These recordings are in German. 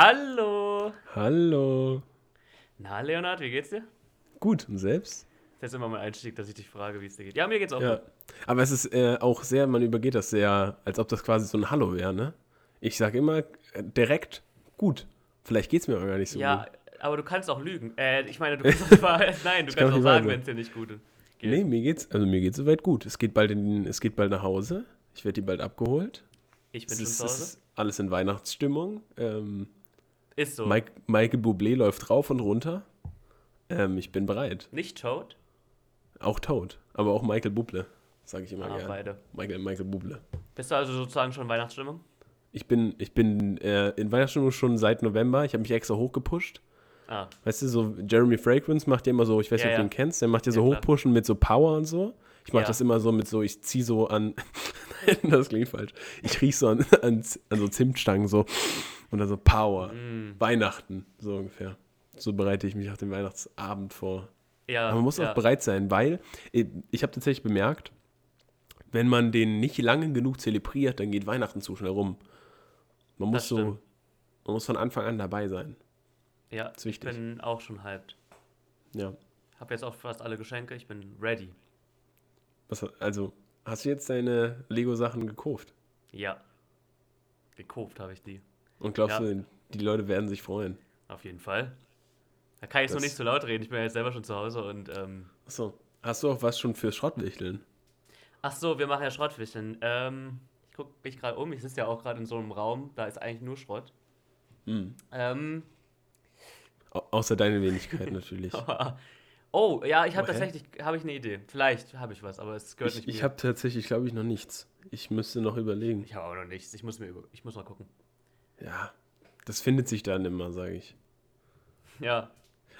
Hallo! Hallo. Na, Leonard, wie geht's dir? Gut, und selbst? Das ist immer mein Einstieg, dass ich dich frage, wie es dir geht. Ja, mir geht's auch Ja. gut. Aber es ist äh, auch sehr, man übergeht das sehr, als ob das quasi so ein Hallo wäre, ne? Ich sage immer äh, direkt gut. Vielleicht geht's mir aber gar nicht so Ja, gut. aber du kannst auch lügen. Äh, ich meine, du kannst auch, nein, du kann kannst auch sagen, wenn es dir nicht gut geht. Nee, mir geht's, also mir geht's soweit gut. Es geht bald in, es geht bald nach Hause. Ich werde die bald abgeholt. Ich bin Es schon ist, zu Hause. ist alles in Weihnachtsstimmung. Ähm, Ist so. Mike, Michael Bublé läuft rauf und runter. Ähm, ich bin bereit. Nicht Toad? Auch tot, aber auch Michael Bublé, sage ich immer Ah, gerne. beide. Michael, Michael Bublé. Bist du also sozusagen schon in Weihnachtsstimmung? Ich bin, ich bin äh, in Weihnachtsstimmung schon seit November. Ich habe mich extra hochgepusht. Ah, Weißt du, so Jeremy Fragrance macht ja immer so, ich weiß nicht, Ja, ob du ja. ihn kennst, der macht ja so Ja, hochpushen mit so Power und so. Ich mache Ja. das immer so mit so, ich ziehe so an, Nein, das klingt falsch. Ich riech so an, an, an so Zimtstangen so und dann so Power. mm. Weihnachten, so ungefähr. So bereite ich mich auf den Weihnachtsabend vor. Ja, Aber man muss ja. auch bereit sein, weil äh, ich habe tatsächlich bemerkt, wenn man den nicht lange genug zelebriert, dann geht Weihnachten zu schnell rum. Man muss so, man muss von Anfang an dabei sein. Ja, ist ich wichtig. bin auch schon hyped. Ja. Hab jetzt auch fast alle Geschenke, ich bin ready. Was, also, hast du jetzt deine Lego-Sachen gekauft? Ja. Gekauft habe ich die. Und glaubst Ja. du, die Leute werden sich freuen? Auf jeden Fall. Da kann ich so Das- nicht so laut reden. Ich bin ja jetzt selber schon zu Hause und ähm, Achso. Hast du auch was schon fürs Schrottwichteln? Ach so, wir machen ja Schrottwichteln. Ähm, ich gucke mich gerade um. Ich sitze ja auch gerade in so einem Raum. Da ist eigentlich nur Schrott. Hm. Ähm, Au außer deine Wenigkeit natürlich. oh, ja, ich habe Oh, tatsächlich habe ich eine Idee. Vielleicht habe ich was, aber es gehört Ich, nicht ich mir. habe tatsächlich, glaube ich, noch nichts. Ich müsste noch überlegen. ich habe aber noch nichts. Ich muss mir über, ich muss mal gucken. Ja, das findet sich dann immer, sage ich. Ja,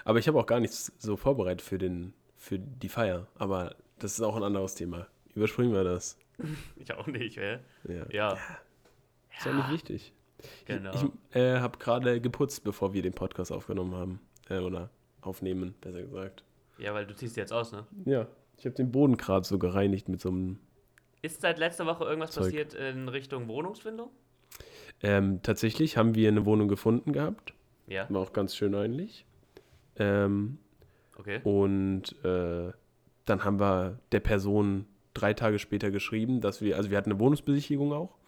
Aber ich habe auch gar nichts so vorbereitet für, den, für die Feier. Aber das ist auch ein anderes Thema. Überspringen wir das. ich auch nicht, ey. Ja. Ja, Ist ja nicht wichtig. genau. Ich äh, habe gerade geputzt, bevor wir den Podcast aufgenommen haben. Äh, oder aufnehmen, besser gesagt. ja, weil du ziehst jetzt aus, ne? Ja, ich habe den Boden gerade so gereinigt mit so einem. Ist seit letzter Woche irgendwas Zeug. passiert in Richtung Wohnungsfindung? Ähm, tatsächlich haben wir eine Wohnung gefunden gehabt. Ja, War auch ganz schön eigentlich. Ähm, okay. und äh, dann haben wir der Person drei Tage später geschrieben, dass wir, also wir hatten eine Wohnungsbesichtigung auch,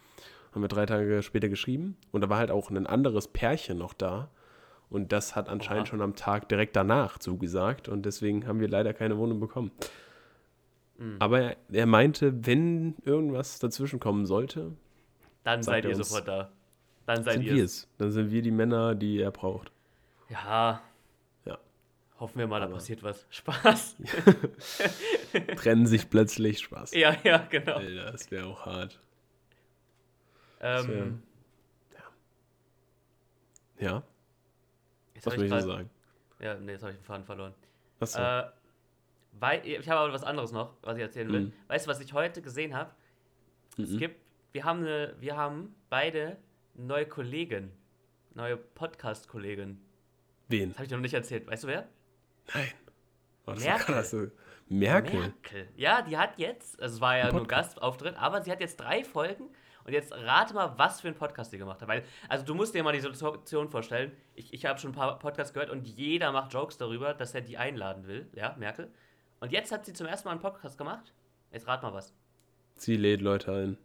haben wir drei Tage später geschrieben und da war halt auch ein anderes Pärchen noch da und das hat anscheinend Oha. schon am Tag direkt danach zugesagt und deswegen haben wir leider keine Wohnung bekommen. Mhm. Aber er, er meinte, wenn irgendwas dazwischen kommen sollte, Dann seid ihr sofort da. Dann seid sind ihr wir es. Dann sind wir die Männer, die er braucht. Ja. Ja. Hoffen wir mal, da Aber- passiert was. Spaß. Trennen sich plötzlich Spaß. ja, ja, genau. Alter, das wäre auch hart. Ähm, Ja, jetzt was will ich so sagen? Ja, nee, jetzt habe ich den Faden verloren. Achso. Äh, weil, ich habe aber was anderes noch, was ich erzählen will. Mhm. Weißt du, was ich heute gesehen habe? Es Mhm. gibt, wir haben, eine, wir haben beide neue Kollegen, neue Podcast-Kollegen. Wen? Das habe ich dir noch nicht erzählt. Weißt du wer? Nein. Oh, Merkel. Merkel. Krass. Merkel. Merkel. Ja, die hat jetzt, also es war ja Ein nur Podcast. Gastauftritt, aber sie hat jetzt drei Folgen und jetzt rate mal, was für ein Podcast sie gemacht hat. Weil, also du musst dir mal die Situation vorstellen, ich, ich habe schon ein paar Podcasts gehört und jeder macht Jokes darüber, dass er die einladen will, ja, Merkel. Und jetzt hat sie zum ersten Mal einen Podcast gemacht. Jetzt rat mal was. Sie lädt Leute ein.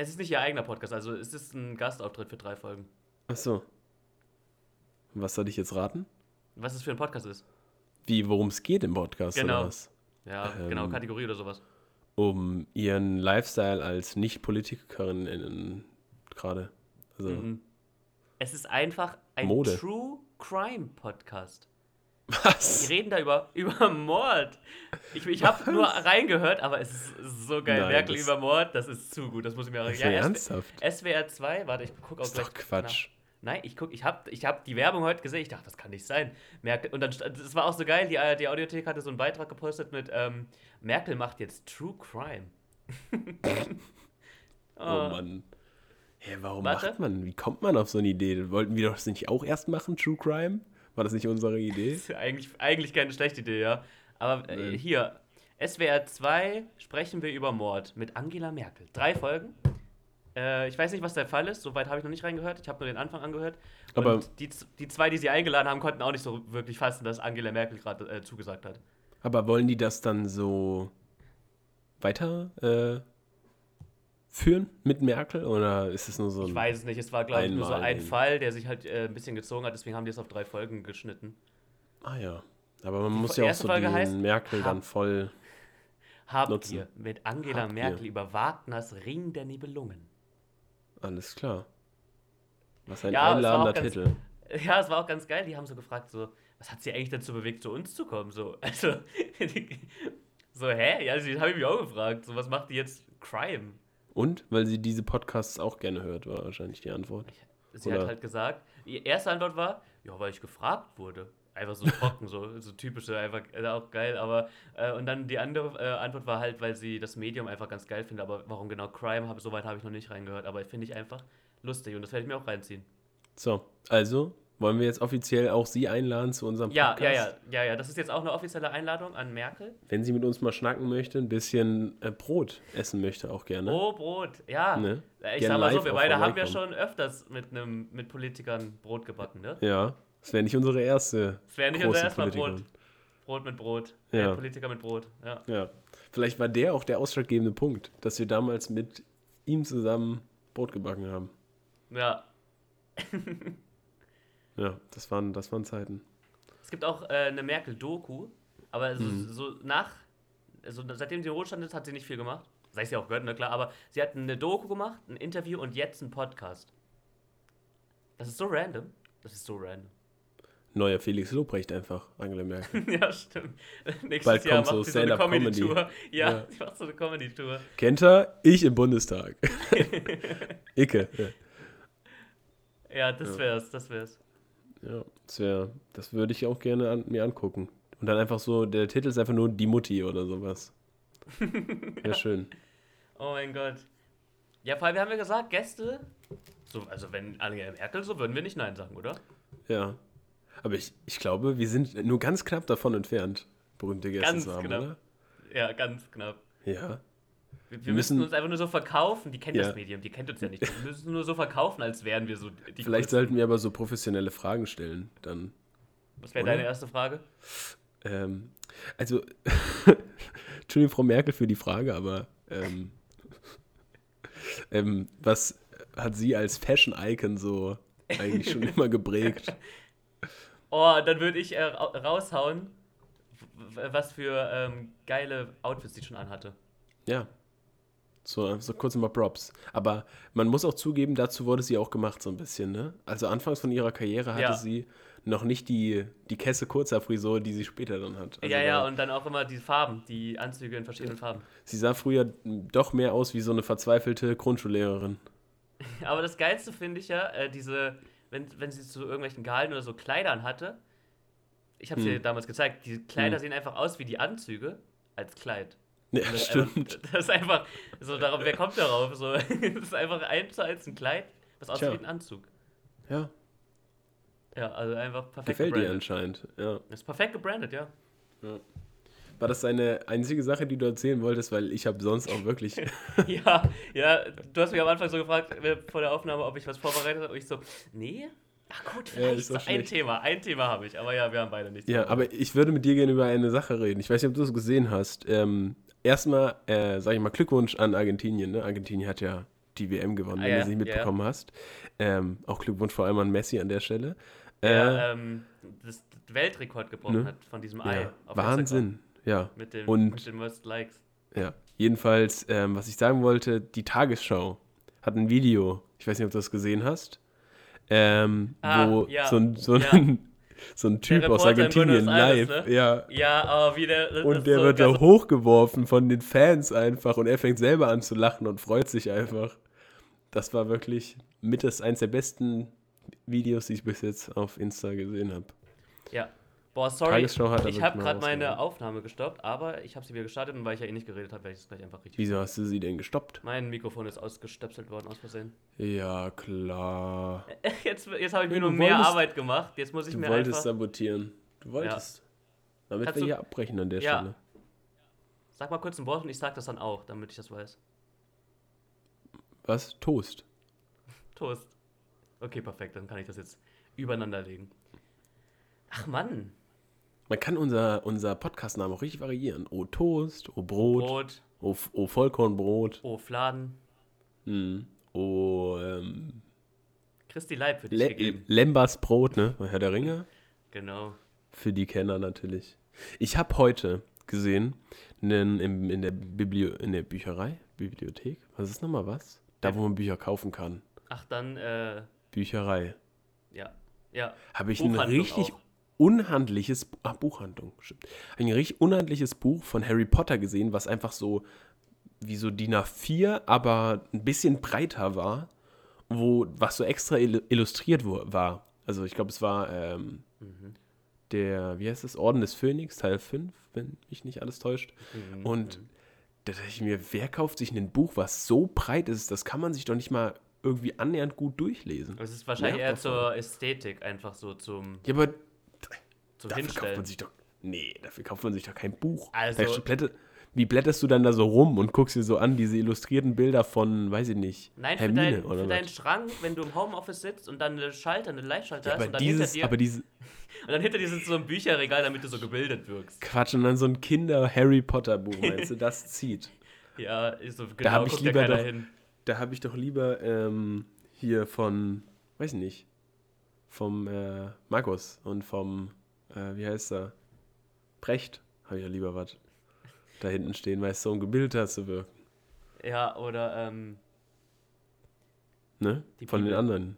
Es ist nicht ihr eigener Podcast, also es ist ein Gastauftritt für drei Folgen. Achso. Was soll ich jetzt raten? Was es für ein Podcast ist. Wie, worum es geht im Podcast Genau. oder was? Ja, Ähm, genau, Kategorie oder sowas. Um ihren Lifestyle als Nicht-Politikerin in- gerade. Also, Mhm. Es ist einfach ein Mode. True Crime Podcast. Die was? reden da über, über Mord. Ich, ich habe nur reingehört, aber es ist so geil. Nein, Merkel das- über Mord, das ist zu gut. Das muss ich mir auch Ist ja, ernsthaft? SWR 2, warte, ich gucke auch Das ist gleich. doch Quatsch. Nach. Nein, ich gucke, ich habe ich hab die Werbung heute gesehen. Ich dachte, das kann nicht sein. Merkel, und dann, das war auch so geil. Die, ARD Audiothek hatte so einen Beitrag gepostet mit ähm, Merkel macht jetzt True Crime. Oh Mann. Hä, warum Warte. macht man? Wie kommt man auf so eine Idee? Wollten wir doch das nicht auch erst machen, True Crime? War das nicht unsere Idee? Ist ja eigentlich, eigentlich keine schlechte Idee, ja. Aber äh, hier, SWR 2 sprechen wir über Mord mit Angela Merkel. Drei Folgen. Äh, ich weiß nicht, was der Fall ist. Soweit habe ich noch nicht reingehört. Ich habe nur den Anfang angehört. Aber- Und die, z- die zwei, die sie eingeladen haben, konnten auch nicht so wirklich fassen, dass Angela Merkel gerade äh, zugesagt hat. Aber wollen die das dann so weiter äh, führen mit Merkel oder ist es nur so ein. Ich weiß es nicht. Es war, glaube ich, nur so ein Fall, der sich halt äh, ein bisschen gezogen hat. Deswegen haben die es auf drei Folgen geschnitten. Ah ja. Aber man muss ja auch so Folge den heißt Merkel dann voll. Habt Nutzen. ihr mit Angela Habt ihr. Merkel über Wagners Ring der Nibelungen. Alles klar. Was ein Ja, einladender ganz- Titel. Ja, es war auch ganz geil. Die haben so gefragt, so, was hat sie eigentlich dazu bewegt, zu uns zu kommen? So, also, die, so, hä? Ja, das habe ich mich auch gefragt. So, was macht die jetzt Crime? Und? Weil sie diese Podcasts auch gerne hört, war wahrscheinlich die Antwort. Sie Oder- hat halt gesagt, die erste Antwort war, ja, weil ich gefragt wurde. Einfach so trocken, so, so typische, einfach äh, auch geil, aber äh, und dann die andere äh, Antwort war halt, weil sie das Medium einfach ganz geil findet, aber warum genau Crime, habe soweit habe ich noch nicht reingehört, aber finde ich einfach lustig und das werde ich mir auch reinziehen. So, also wollen wir jetzt offiziell auch Sie einladen zu unserem Ja, Podcast? ja, ja, ja, ja, das ist jetzt auch eine offizielle Einladung an Merkel. Wenn sie mit uns mal schnacken möchte, ein bisschen äh, Brot essen möchte, auch gerne. Oh, Brot, ja. Ne? Äh, Ich Gerne sag mal so, wir beide haben ja schon öfters mit, einem, mit Politikern Brot gebacken, ne? Ja, das wäre nicht unsere erste. Das wäre nicht unser erstmal Brot. Brot mit Brot. Ja. Äh, Politiker mit Brot, ja. Ja. Vielleicht war der auch der ausschlaggebende Punkt, dass wir damals mit ihm zusammen Brot gebacken haben. Ja, Ja, das waren, das waren Zeiten. Es gibt auch äh, eine Merkel-Doku, aber so, Mhm. so nach, also seitdem sie in Ruhestand ist, hat sie nicht viel gemacht. Sei sie auch gehört, na klar, aber sie hat eine Doku gemacht, ein Interview und jetzt einen Podcast. Das ist so random. Das ist so random. Neuer Felix Lobrecht einfach, Angela Merkel. ja, stimmt. Nächstes Bald Jahr kommt macht so sie so eine Stand-up-Comedy. Comedy-Tour. Ja, Ja. sie macht so eine Comedy-Tour. Kennt er? Ich im Bundestag. Icke. Ja, Ja, das Ja. wär's, das wär's. Ja das, wär, das würde ich auch gerne an, mir angucken. Und dann einfach so, der Titel ist einfach nur Die Mutti oder sowas. Wäre schön. Oh mein Gott. Ja, vor allem, wir haben ja gesagt, Gäste, so, also wenn Angela Merkel so, würden wir nicht Nein sagen, oder? Ja. Aber ich, ich glaube, wir sind nur ganz knapp davon entfernt, berühmte Gäste Ganz zu haben, knapp. oder? Ja, ganz knapp. Ja. Wir, wir müssen müssen- uns einfach nur so verkaufen. Die kennt Ja. das Medium, die kennt uns ja nicht. Wir müssen nur so verkaufen, als wären wir so die Vielleicht Coolsten. sollten wir aber so professionelle Fragen stellen, dann. Was wäre deine erste Frage? Ähm, also, Entschuldigung, Frau Merkel, für die Frage, aber ähm, ähm, was hat sie als Fashion-Icon so eigentlich schon immer geprägt? Oh, dann würde ich äh, ra- raushauen, was für ähm, geile Outfits sie schon anhatte. Ja. So, so kurz mal Props. Aber man muss auch zugeben, dazu wurde sie auch gemacht, so ein bisschen, ne? Also anfangs von ihrer Karriere hatte Ja. sie noch nicht die, die Kesse kurzer Frisur, die sie später dann hat. Also ja, ja, und dann auch immer die Farben, die Anzüge in verschiedenen Farben. Sie sah früher doch mehr aus wie so eine verzweifelte Grundschullehrerin. Aber das Geilste finde ich ja, äh, diese, wenn, wenn sie zu irgendwelchen Gehalen oder so Kleidern hatte, ich habe es dir Hm. damals gezeigt, die Kleider Hm. sehen einfach aus wie die Anzüge als Kleid. Ja, das ist stimmt. Einfach, das ist einfach so darauf, wer kommt darauf? So, das ist einfach eins zu eins ein Kleid, was aussieht wie ein Anzug. Ja, Ja, also einfach perfekt gefällt gebrandet. anscheinend. Ja. Ist perfekt gebrandet, ja. War das deine einzige Sache, die du erzählen wolltest? Weil ich habe sonst auch wirklich. ja, ja, du hast mich am Anfang so gefragt äh, vor der Aufnahme, ob ich was vorbereitet habe. Und ich so, nee. Ach gut, Ja, vielleicht ist so ein schlecht. Thema. Ein Thema habe ich. Aber ja, wir haben beide nichts. ja, aber ich würde mit dir gerne über eine Sache reden. Ich weiß nicht, ob du es gesehen hast. Ähm, erstmal, äh, sage ich mal, Glückwunsch an Argentinien. Ne? Argentinien hat ja die WM gewonnen, Ah, wenn ja, du es nicht ja, mitbekommen hast. Ähm, auch Glückwunsch vor allem an Messi an der Stelle. Äh, der ähm, das Weltrekord gebrochen Ne? hat von diesem Ei. ja, Wahnsinn. Ja, Instagram Mit, dem, Und- mit den Most Likes. ja. Jedenfalls, ähm, was ich sagen wollte, die Tagesschau hat ein Video, ich weiß nicht, ob du das gesehen hast, ähm, Ah, wo ja, so, ein, so, ja. ein, so ein Typ aus Argentinien Buenos Aires, live, ne? ja, Ja, aber wie der. Und der so wird da hochgeworfen von den Fans einfach und er fängt selber an zu lachen und freut sich einfach. Das war wirklich mit das eins der besten Videos, die ich bis jetzt auf Insta gesehen habe. Ja. Boah, sorry. Ich habe gerade meine. Aufnahme gestoppt, aber ich habe sie wieder gestartet und weil ich ja eh nicht geredet habe, werde ich es gleich einfach richtig. Wieso hast du sie denn gestoppt? Mein Mikrofon ist ausgestöpselt worden aus Versehen. Ja, klar. Jetzt, jetzt habe ich mir Ja, nur du mehr wolltest- Arbeit gemacht. Jetzt muss ich Du mir wolltest einfach. sabotieren. Du wolltest. Damit Kannst wir du- hier abbrechen an der Ja. Stelle. Sag mal kurz ein Wort und ich sag das dann auch, damit ich das weiß. Was? Toast. Toast. Okay, perfekt, dann kann ich das jetzt übereinander legen. Ach Mann. Man kann unser, unser Podcast-Namen auch richtig variieren. O Toast, O Brot, Brot, O, o Vollkornbrot, O Fladen. hm, O ähm, Christi Leib für dich Le gegeben. Lembas Brot, ne? Herr der Ringe. Genau. Für die Kenner natürlich. Ich habe heute gesehen, nen, im, in, der Biblio in der Bücherei, Bibliothek, was ist nochmal was? Da, wo man Bücher kaufen kann. Ach, dann, äh, Bücherei. ja. Ja. Habe ich ein Buchhandlung richtig auch. Unhandliches, ah, Buchhandlung, stimmt. Ein richtig unhandliches Buch von Harry Potter gesehen, was einfach so wie so DIN A4, aber ein bisschen breiter war, wo was so extra il- illustriert war. Also ich glaube, es war ähm, Mhm. der, wie heißt es, Orden des Phönix, Teil 5, wenn mich nicht alles täuscht. Mhm. Und da dachte ich mir, wer kauft sich ein Buch, was so breit ist, das kann man sich doch nicht mal irgendwie annähernd gut durchlesen. Es ist wahrscheinlich Nervt eher voll. zur Ästhetik, einfach so zum, Ja, aber zum Dafür kauft Hinstellen. man sich doch. Nee, dafür kauft man sich doch kein Buch. Also- Da blätter, wie blätterst du dann da so rum und guckst dir so an, diese illustrierten Bilder von, weiß ich nicht, Nein, für, Hermine dein, oder für was? deinen Schrank, wenn du im Homeoffice sitzt und dann eine Schalter, eine Live-Schalter Ja, hast und dann, hinter dieses, dir, aber diese und dann hinter dir sitzt so ein Bücherregal, damit du so gebildet wirkst. Quatsch und dann so ein Kinder-Harry Potter-Buch, meinst du, das zieht. Ja, ist so, genau, hab ich guckt ja lieber doch- hin. Da habe ich doch lieber ähm, hier von, weiß ich nicht, vom äh, Markus und vom, äh, wie heißt er? Brecht, habe ich ja lieber was. Da hinten stehen, weißt du, um gebildeter zu wirken. Ja, oder, ähm, Ne? Die Von Bibel. den anderen.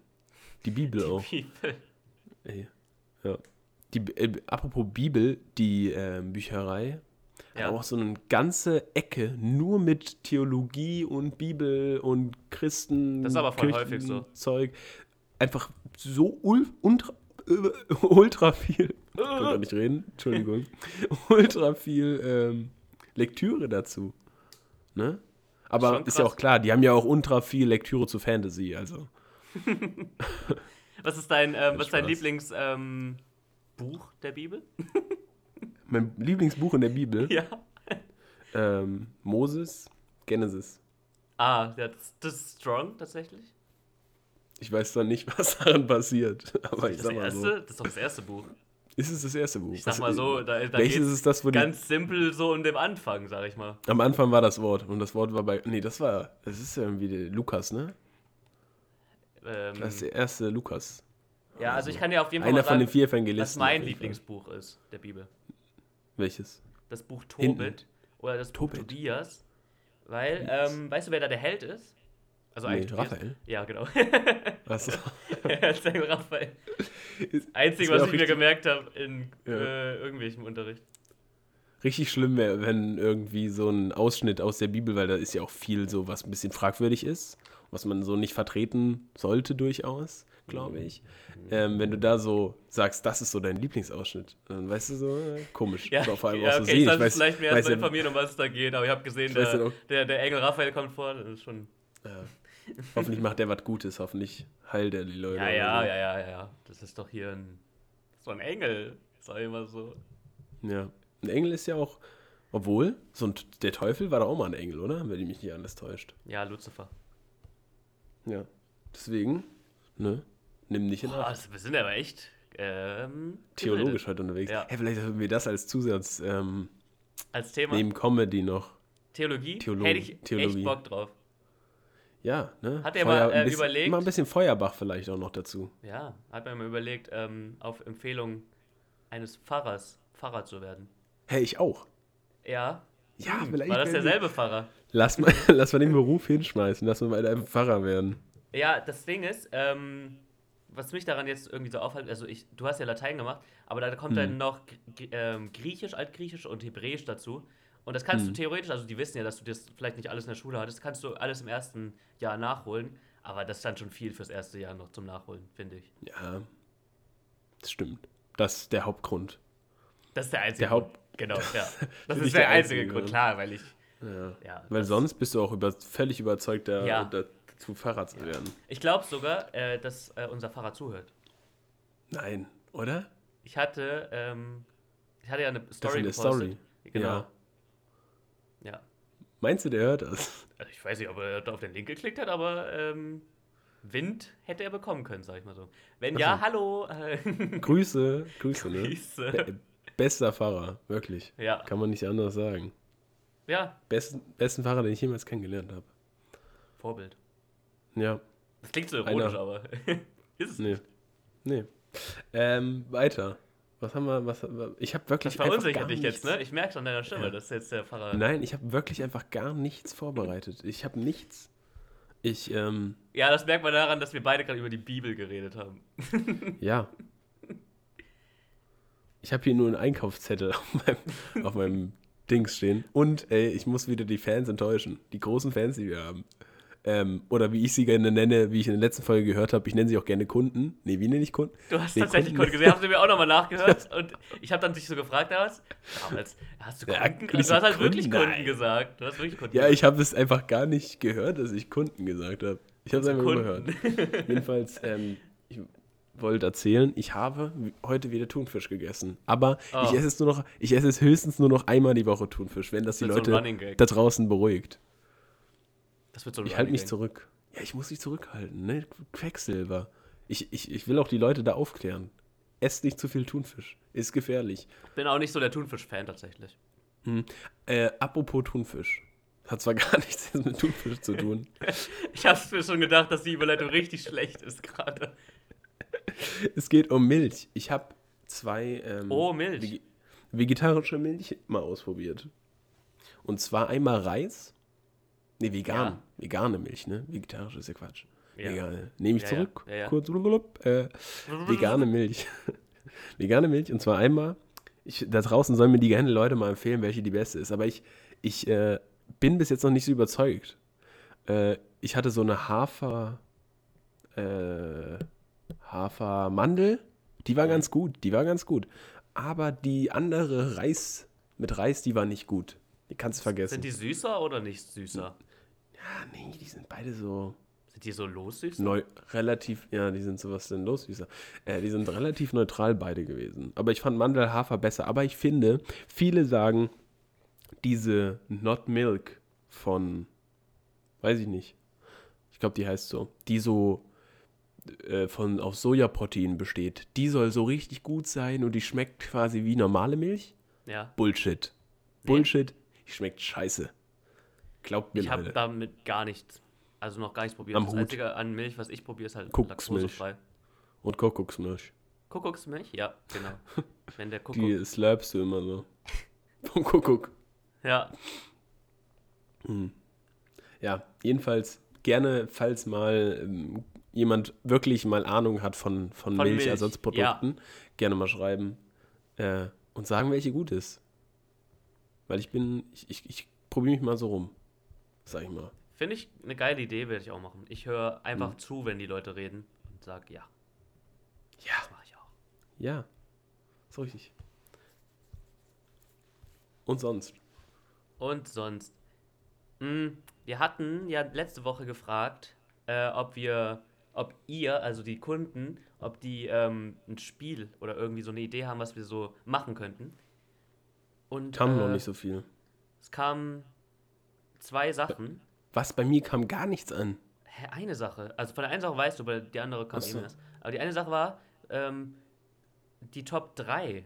Die Bibel auch. Bibel. Ey, ja. Die, äh, apropos Bibel, die ähm, Bücherei Ja. hat auch so eine ganze Ecke nur mit Theologie und Bibel und Christen. Das ist aber voll häufig so. Zeug. Einfach so ul ultra, äh, ultra viel. Ich kann gar nicht reden, Entschuldigung. ultra viel ähm, Lektüre dazu. Ne? Aber ist ja auch klar, die haben ja auch ultra viel Lektüre zu Fantasy, also. Was ist dein, ähm, was ist dein. Lieblingsbuch ähm, der Bibel? Mein Lieblingsbuch in der Bibel, Ja. ähm, Moses, Genesis. Ah, das, das ist strong tatsächlich. Ich weiß zwar nicht, was daran passiert, aber ich Das, sag mal erste, so. das ist doch das erste Buch. Ist es das erste Buch? Ich sag Was- mal so, da, da Welches ist das, wo ganz simpel so in dem Anfang, sag ich mal. Am Anfang war das Wort und das Wort war bei. Nee, das war. Das ist ja irgendwie der Lukas, ne? Ähm, Das ist der erste Lukas. ja, also ich kann ja auf jeden Fall Einer mal von den sagen, vier was Evangelisten. auf mein jeden Fall. Lieblingsbuch ist der Bibel. Welches? Das Buch Hinten. Tobit oder das Buch Tobit. Tobias. Weil, ähm, weißt du, wer da der Held ist? Also Nee, eigentlich. Raphael. Ja, genau. Achso. Erzähl Raphael. Ist- Einzig, wär was ich mir gemerkt habe in Ja. äh, irgendwelchem Unterricht. Richtig schlimm wäre, wenn irgendwie so ein Ausschnitt aus der Bibel, weil da ist ja auch viel so, was ein bisschen fragwürdig ist, was man so nicht vertreten sollte durchaus, glaube ich. Ähm, wenn du da so sagst, das ist so dein Lieblingsausschnitt, dann weißt du so, äh, komisch. Ja, Aber vor allem ja auch so okay, sehen. ich weiß- vielleicht mehr weiß erstmal informieren, um was es da geht, aber ich habe gesehen, der, der, der Engel Raphael kommt vor, das ist schon... Ja. Hoffentlich macht der was Gutes, hoffentlich heilt er die Leute. Ja, ja, so. ja, ja, ja. Das ist doch hier ein, so ein Engel, sag ich mal so. Ja. Ein Engel ist ja auch, obwohl, so ein, der Teufel war doch auch mal ein Engel, oder? Wenn mich nicht alles täuscht. Ja, Lucifer. Ja. Deswegen, ne? Nimm nicht in Boah, das, wir sind aber echt ähm, Theologisch heute unterwegs. Ja. Hey, vielleicht sollten wir das als Zusatz ähm, Als Thema neben Comedy noch. Theologie Theolo- hätte ich Theologie. echt Bock drauf. Ja, ne? Hat er mal, äh, bisschen, überlegt? Mal ein bisschen Feuerbach vielleicht auch noch dazu. Ja, hat man mal überlegt, ähm, auf Empfehlung eines Pfarrers Pfarrer zu werden. Hey, ich auch. Ja, Ja, hm, vielleicht. war das derselbe Pfarrer? Lass mal, lass mal den Beruf hinschmeißen, lass mal einfach Pfarrer werden. Ja, das Ding ist, ähm, was mich daran jetzt irgendwie so aufhält, also ich, du hast ja Latein gemacht, aber da kommt Hm. dann noch ähm, Griechisch, Altgriechisch und Hebräisch dazu. Und das kannst Hm. du theoretisch, also die wissen ja, dass du das vielleicht nicht alles in der Schule hattest, kannst du alles im ersten Jahr nachholen. Aber das ist dann schon viel fürs erste Jahr noch zum Nachholen, finde ich. Ja, das stimmt. Das ist der Hauptgrund. Das ist der einzige Der Haupt- Grund. Genau, ja. Das ist der der einzige einzige Grund, Grund. klar, weil ich. Ja. Ja, Weil das- sonst bist du auch über, völlig überzeugt, da, Ja. dazu Pfarrer zu werden. Ich glaube sogar, äh, dass äh, unser Pfarrer zuhört. Nein, oder? Ich hatte, ähm, ich hatte ja eine Das Story in der gepostet. Story. Genau. Ja. Meinst du, der hört das? Also ich weiß nicht, ob er auf den Link geklickt hat, aber ähm, Wind hätte er bekommen können, sag ich mal so. Wenn Ach ja, hallo. Grüße, Grüße, ne? Grüße. Be bester Fahrer, wirklich. ja. Kann man nicht anders sagen. ja, Besten, besten Fahrer, den ich jemals kennengelernt habe. Vorbild. Ja, Das klingt so ironisch, Einer. aber ist es nee. nicht. Nee. Ähm, weiter. Was haben wir, was, ich habe wirklich Das einfach gar verunsichert dich jetzt, nichts- ne? Ich merke an deiner Stimme, Ja. das ist jetzt der Pfarrer. Nein, ich habe wirklich einfach gar nichts vorbereitet. Ich habe nichts. Ich, ähm, Ja, das merkt man daran, dass wir beide gerade über die Bibel geredet haben. ja. Ich habe hier nur einen Einkaufszettel auf meinem, auf meinem Dings stehen. Und, ey, ich muss wieder die Fans enttäuschen. Die großen Fans, die wir haben. Ähm, oder wie ich sie gerne nenne, wie ich in der letzten Folge gehört habe, ich nenne sie auch gerne Kunden. Nee, wie nenne ich Kunden? Du hast Nee, tatsächlich Kunden. Kunden gesehen, haben sie mir auch nochmal nachgehört und ich habe dann dich so gefragt damals, damals, hast du Ja, Kunden? ich du so, hast halt wirklich Kunden? Kunden Nein. gesagt. Du hast wirklich Kunden Ja, ich habe es einfach gar nicht gehört, dass ich Kunden gesagt habe. Ich habe es einfach Kunden. überhört. Jedenfalls, ähm, ich wollte erzählen, ich habe heute wieder Thunfisch gegessen. Aber Oh. ich esse es nur noch, ich esse es höchstens nur noch einmal die Woche Thunfisch, wenn das die so ein Leute Gag. da draußen beruhigt. Das wird so ein Ich halte mich zurück. Ja, ich muss mich zurückhalten, ne? Quecksilber. Ich, ich, ich will auch die Leute da aufklären. Esst nicht zu viel Thunfisch. Ist gefährlich. Bin auch nicht so der Thunfisch-Fan tatsächlich. Äh, apropos Thunfisch. Hat zwar gar nichts mit Thunfisch zu tun. Ich habe mir schon gedacht, dass die Überleitung richtig schlecht ist gerade. Es geht um Milch. Ich habe zwei ähm, Oh, Milch. vege- vegetarische Milch mal ausprobiert. Und zwar einmal Reis. Nee, vegan. Ja. Vegane Milch, ne? Vegetarisch ist ja Quatsch. Ja. Vegane. Nehme ich Ja, zurück. Ja. Kurz. Äh, vegane Milch. vegane Milch. Und zwar einmal. Ich, da draußen sollen mir die gerne Leute mal empfehlen, welche die beste ist. Aber ich, ich äh, bin bis jetzt noch nicht so überzeugt. Äh, ich hatte so eine Hafer. Äh, Hafermandel. Die war ganz gut. Die war ganz gut. Aber die andere Reis mit Reis, die war nicht gut. Die kannst du vergessen. Sind die süßer oder nicht süßer? Ah, nee, die sind beide so Sind die so lossüß? neu, relativ, ja, die sind sowas denn los, Süßer. Äh, die sind relativ neutral beide gewesen. Aber ich fand Mandelhafer besser. Aber ich finde, viele sagen, diese Not Milk von, weiß ich nicht, ich glaube, die heißt so, die so äh, von auf Sojaprotein besteht, die soll so richtig gut sein und die schmeckt quasi wie normale Milch. Ja. Bullshit. Bullshit. Die schmeckt scheiße. Glaubt mir, Ich habe Leute. damit gar nichts, also noch gar nichts probiert. Am das Hut. Einzige an Milch, was ich probiere, ist halt laktosefrei. Und Kuckucksmilch. Kuckucksmilch? Ja, genau. Wenn der Kuckuck. Die slurpst du immer so. Vom Kuckuck. Ja, Ja, jedenfalls gerne, falls mal ähm, jemand wirklich mal Ahnung hat von, von, Von Milch, Milchersatzprodukten, gerne mal schreiben äh, und sagen, welche gut ist. Weil ich bin, ich, ich, ich probiere mich mal so rum. Sag ich mal. finde ich eine geile Idee, werde ich auch machen. Ich höre Hm. einfach zu, wenn die Leute reden und sage ja. Ja. Das mache ich auch. Ja, ist richtig. Und sonst? Und sonst. Mh, wir hatten ja letzte Woche gefragt, äh, ob wir, ob ihr, also die Kunden, ob die ähm, ein Spiel oder irgendwie so eine Idee haben, was wir so machen könnten. Und Kam äh, noch nicht so viel. es kamen zwei Sachen. Was, bei mir kam gar nichts an. Hä, eine Sache. Also von der einen Sache weißt du, aber die andere kam Ach so. eben erst. Aber die eine Sache war ähm, die Top 3.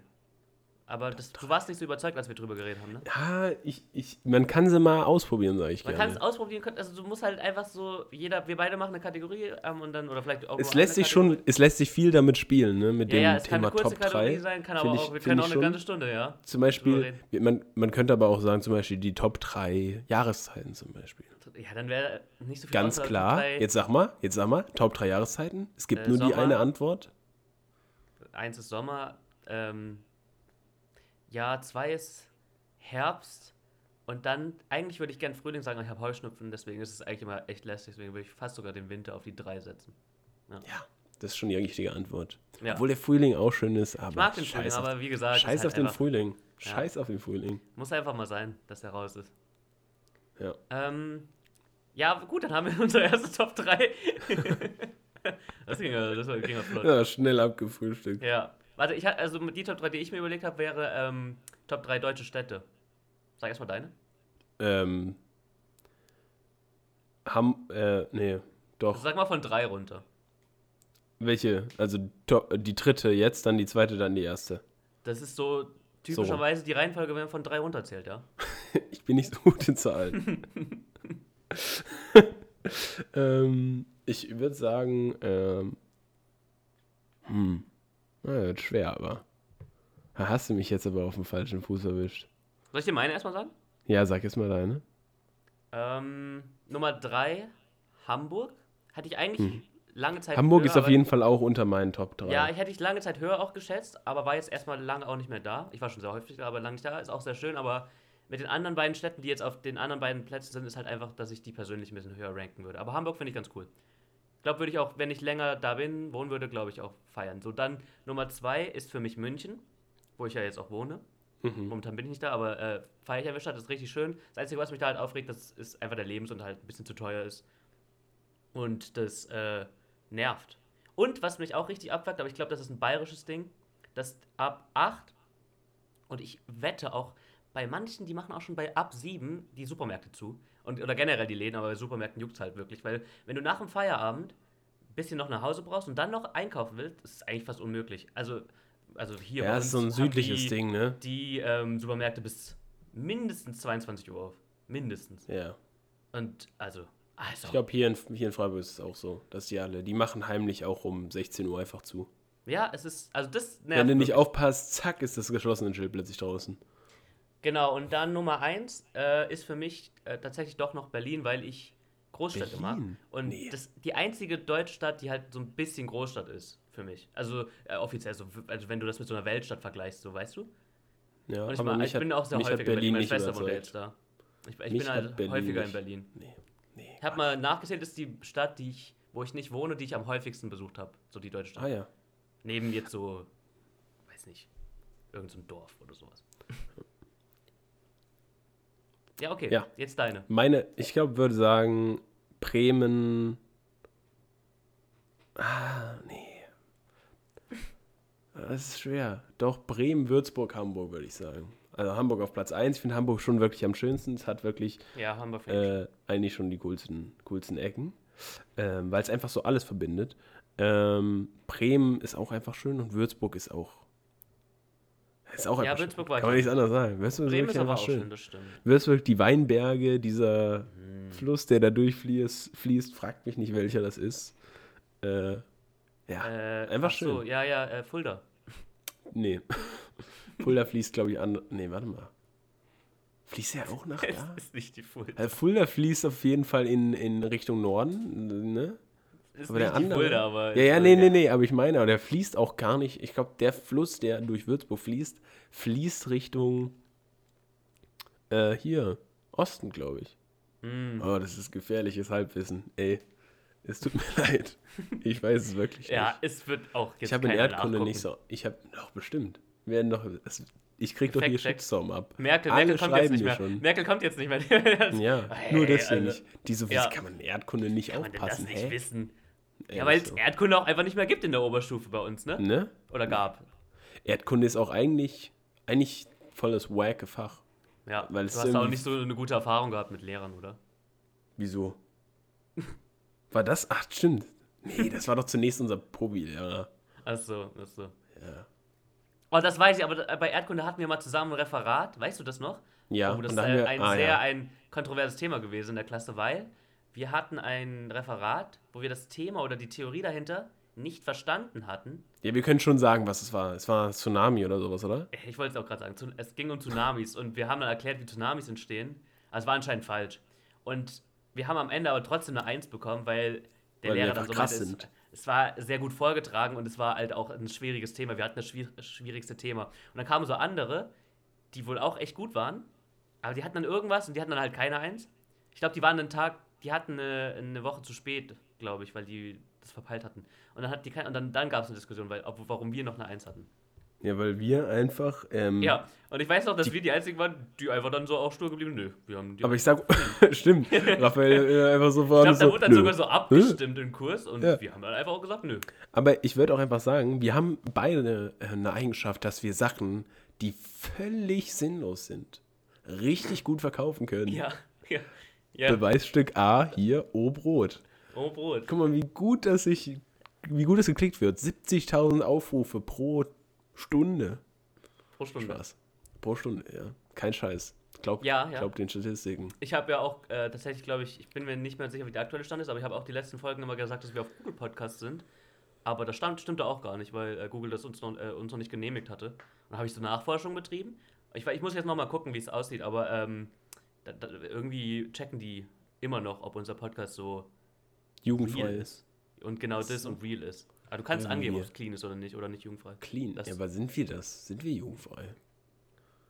Aber das, du warst nicht so überzeugt, als wir drüber geredet haben, ne? Ja, ich, ich, man kann sie mal ausprobieren, sage ich Man kann gerne. es ausprobieren, können- also du musst halt einfach so, jeder, wir beide machen eine Kategorie ähm, und dann, oder vielleicht auch Es lässt sich schon, Kategorie. es lässt sich viel damit spielen, ne? Mit Ja, dem ja, es kann Thema eine kurze Top Kategorie 3. sein, kann aber ich- auch, wir können auch eine schon. ganze Stunde, ja. Zum Beispiel, man, man könnte aber auch sagen, zum Beispiel die Top 3 Jahreszeiten zum Beispiel. Ja, dann wäre nicht so viel Ganz Auswahl, klar. Jetzt sag mal, jetzt sag mal, Top 3 Jahreszeiten. Es gibt Äh, nur die Sommer. eine Antwort. Eins ist Sommer, ähm, ja, zwei ist Herbst und dann, eigentlich würde ich gern Frühling sagen, aber ich habe Heuschnupfen, deswegen ist es eigentlich immer echt lästig, deswegen würde ich fast sogar den Winter auf die drei setzen. Ja, das ist schon die richtige Antwort. Ja. Obwohl der Frühling auch schön ist, aber ich mag den Frühling, scheiß auf, aber wie gesagt, scheiß ist auf halt den Frühling. Scheiß auf den Frühling. muss einfach mal sein, dass er raus ist. Ja. Ähm, ja, gut, dann haben wir unsere erste Top 3. das ging ja, das ging ja flott. Ja, schnell abgefrühstückt. Ja. Warte, ich, ha- also die Top 3, die ich mir überlegt habe, wäre ähm, Top 3 deutsche Städte. Sag erstmal deine. Ähm, Ham, äh, nee, doch. Sag mal von drei runter. Welche? Also die dritte jetzt, dann die zweite, dann die erste. Das ist so typischerweise die Reihenfolge, wenn man von drei runterzählt, ja. Ich bin nicht so gut in Zahlen. ähm, ich würde sagen, ähm, hm, na, wird schwer, aber. Da hast du mich jetzt aber auf dem falschen Fuß erwischt. Soll ich dir meine erstmal sagen? Ja, sag jetzt mal deine. Ähm, Nummer drei, Hamburg. Hatte ich eigentlich lange Zeit Hm. Hamburg höher, ist auf jeden Fall auch unter meinen Top 3. Ja, ich hätte ich lange Zeit höher auch geschätzt, aber war jetzt erstmal lange auch nicht mehr da. Ich war schon sehr häufig da, aber lange nicht da. Ist auch sehr schön, aber mit den anderen beiden Städten, die jetzt auf den anderen beiden Plätzen sind, ist halt einfach, dass ich die persönlich ein bisschen höher ranken würde. Aber Hamburg finde ich ganz cool. Ich glaube, würde ich auch, wenn ich länger da bin, wohnen würde, glaube ich auch feiern. So, dann Nummer zwei ist für mich München, wo ich ja jetzt auch wohne. Mhm. Momentan bin ich nicht da, aber äh, feiere ich der Stadt, ist richtig schön. Das Einzige, was mich da halt aufregt, das ist einfach der Lebensunterhalt ein bisschen zu teuer ist. Und das äh, nervt. Und was mich auch richtig abfuckt, aber ich glaube, das ist ein bayerisches Ding, dass ab 8 und ich wette auch bei manchen, die machen auch schon bei ab 7 die Supermärkte zu. Und, oder generell die Läden, aber bei Supermärkten juckt es halt wirklich. Weil wenn du nach dem Feierabend ein bisschen noch nach Hause brauchst und dann noch einkaufen willst, ist es eigentlich fast unmöglich. Also, also hier Ja, ist so ein südliches die, Ding, ne? Die ähm, Supermärkte bis mindestens 22 Uhr auf. Mindestens. Ja. Und also, also. Ich glaube, hier in, hier in Freiburg ist es auch so, dass die alle, die machen heimlich auch um 16 Uhr einfach zu. ja, es ist, also das nervt Wenn du nicht aufpasst, zack, ist das geschlossene Schild plötzlich draußen. Genau, und dann Nummer eins äh, ist für mich äh, tatsächlich doch noch Berlin, weil ich Großstädte mag. Berlin? Und Nee. das, die einzige Deutschstadt, die halt so ein bisschen Großstadt ist für mich. Also äh, offiziell, so, also wenn du das mit so einer Weltstadt vergleichst, so weißt du? Ja, Und ich, aber mich ich hat- bin auch sehr häufiger in Berlin. Meine Schwester wohnt jetzt da. Ich, ich bin halt Berlin häufiger nicht. in Berlin. Nee, nee. Ich habe mal nachgezählt, ist die Stadt, die ich, wo ich nicht wohne, die ich am häufigsten besucht habe. So die deutsche Stadt. Ah ja. Neben jetzt so, weiß nicht, irgendein so Dorf oder sowas. Ja, okay. Ja. Jetzt deine. Meine, ich glaube, würde sagen, Bremen. Ah, nee. Das ist schwer. Doch, Bremen, Würzburg, Hamburg, würde ich sagen. Also Hamburg auf Platz 1. Ich finde Hamburg schon wirklich am schönsten. Es hat wirklich Ja, vielleicht. äh, eigentlich schon die coolsten, coolsten Ecken, ähm, weil es einfach so alles verbindet. Ähm, Bremen ist auch einfach schön und Würzburg ist auch. Ist auch Ja, Würzburg schön. war Kann man nichts anderes sagen. Würzburg Bremen ist aber einfach auch schön, das stimmt. Würzburg, die Weinberge, dieser Hm. Fluss, der da durchfließt, fließt, fragt mich nicht, welcher das ist. Äh, ja, Äh, Einfach ach So, schön. ja, ja, äh, Fulda. nee. Fulda fließt, glaube ich, an. Nee, warte mal. Fließt er auch nach da? ist nicht die Fulda. Also Fulda fließt auf jeden Fall in, in Richtung Norden, ne? Ist Aber der andere. Fulda, aber. ja, ja, ist, nee, nee, nee, aber ich meine, aber der fließt auch gar nicht. Ich glaube, der Fluss, der durch Würzburg fließt, fließt Richtung äh, hier, Osten, glaube ich. Hm. Oh, das ist gefährliches Halbwissen. Ey, es tut mir leid. Ich weiß es wirklich Ja, nicht. es wird auch jetzt Ich habe in Erdkunde nachgucken. nicht so. Ich habe doch bestimmt. Werden doch. Es, ich krieg doch hier. Shitstorm ab. Merkel, Alle Merkel kommt jetzt nicht mehr. schon. Merkel kommt jetzt nicht mehr. Ja, Hey, nur deswegen also, nicht. Diese, ja. kann man in Erdkunde nicht Kann man aufpassen? das nicht Hä? wissen? Ja, weil es so. Erdkunde auch einfach nicht mehr gibt in der Oberstufe bei uns, ne? Ne? Oder gab. Erdkunde ist auch eigentlich, eigentlich volles wacke Fach. Ja, Weil du es hast auch nicht so eine gute Erfahrung gehabt mit Lehrern, oder? Wieso? War das? Ach, stimmt. Nee, das war doch zunächst unser Probi-Lehrer. Achso, achso. Ja. Oh, das weiß ich, aber bei Erdkunde hatten wir mal zusammen ein Referat, weißt du das noch? Ja, oh, das ist äh, wir- ein ah, sehr ja. ein kontroverses Thema gewesen in der Klasse, weil wir hatten ein Referat, wo wir das Thema oder die Theorie dahinter nicht verstanden hatten. Ja, wir können schon sagen, was es war. Es war Tsunami oder sowas, oder? Ich wollte es auch gerade sagen, es ging um Tsunamis und wir haben dann erklärt, wie Tsunamis entstehen. Also es war anscheinend falsch. Und wir haben am Ende aber trotzdem eine Eins bekommen, weil der Weil Lehrer dann so krass meinte, es, sind. es war sehr gut vorgetragen und es war halt auch ein schwieriges Thema. Wir hatten das schwier schwierigste Thema. Und dann kamen so andere, die wohl auch echt gut waren, aber die hatten dann irgendwas und die hatten dann halt keine Eins. Ich glaube, die waren einen Tag, die hatten eine, eine Woche zu spät, glaube ich, weil die das verpeilt hatten. Und dann hat die kein, und dann, dann gab es eine Diskussion, weil, ob, warum wir noch eine Eins hatten. Ja, weil wir einfach. Ähm, Ja, und ich weiß noch, dass wir die einzigen waren, die einfach dann so auch stur geblieben. Nö, wir haben die. Aber ich sag, stimmt. Raphael äh, einfach so ich vorne glaube, da so. wurde dann nö. sogar so abgestimmt im Kurs und Ja. wir haben dann einfach auch gesagt, nö. Aber ich würde auch einfach sagen, wir haben beide äh, eine Eigenschaft, dass wir Sachen, die völlig sinnlos sind, richtig gut verkaufen können. Ja, ja. Ja. Beweisstück A, hier, O Brot. Oh, Brot. Guck mal, wie gut das sich, wie gut es geklickt wird. 70.000 Aufrufe pro Stunde. Pro Stunde. Spaß. Pro Stunde, ja. Kein Scheiß. Glaub, Ja, ja. glaub den Statistiken. Ich habe ja auch äh, tatsächlich, glaube ich, ich bin mir nicht mehr sicher, wie der aktuelle Stand ist, aber ich habe auch die letzten Folgen immer gesagt, dass wir auf Google Podcast sind. Aber das stand, stimmte auch gar nicht, weil äh, Google das uns noch, äh, uns noch nicht genehmigt hatte. Und habe ich so Nachforschung betrieben. Ich, ich muss jetzt noch mal gucken, wie es aussieht, aber ähm, da, da, irgendwie checken die immer noch, ob unser Podcast so Jugendfrei ist. Und genau das So. und real ist. Aber du kannst angeben, ob es clean ist oder nicht, oder nicht jugendfrei. Clean. Das- ja, aber sind wir das? Sind wir jugendfrei?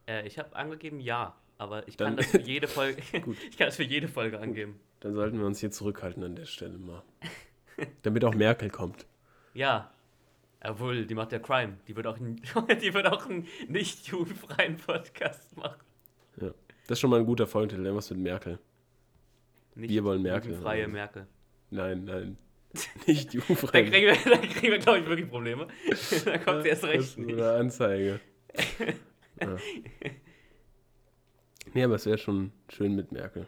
Äh, ich habe angegeben ja, aber ich Dann- kann das für jede Folge. Ich kann das für jede Folge angeben. Dann sollten wir uns hier zurückhalten an der Stelle mal. Damit auch Merkel kommt. Ja. Obwohl, die macht ja Crime. Die wird auch, einen- die wird auch einen nicht jugendfreien Podcast machen. Ja. Das ist schon mal ein guter Folgentitel. Irgendwas mit Merkel. Nicht Wir wollen Merkel. Jugendfreie Merkel. Nein, nein. Nicht Da jugendfrei. kriegen wir, da kriegen wir glaube ich, wirklich Probleme. da kommt sie erst Das recht ist nicht. eine Anzeige. ja. Nee, aber es wäre schon schön mit Merkel.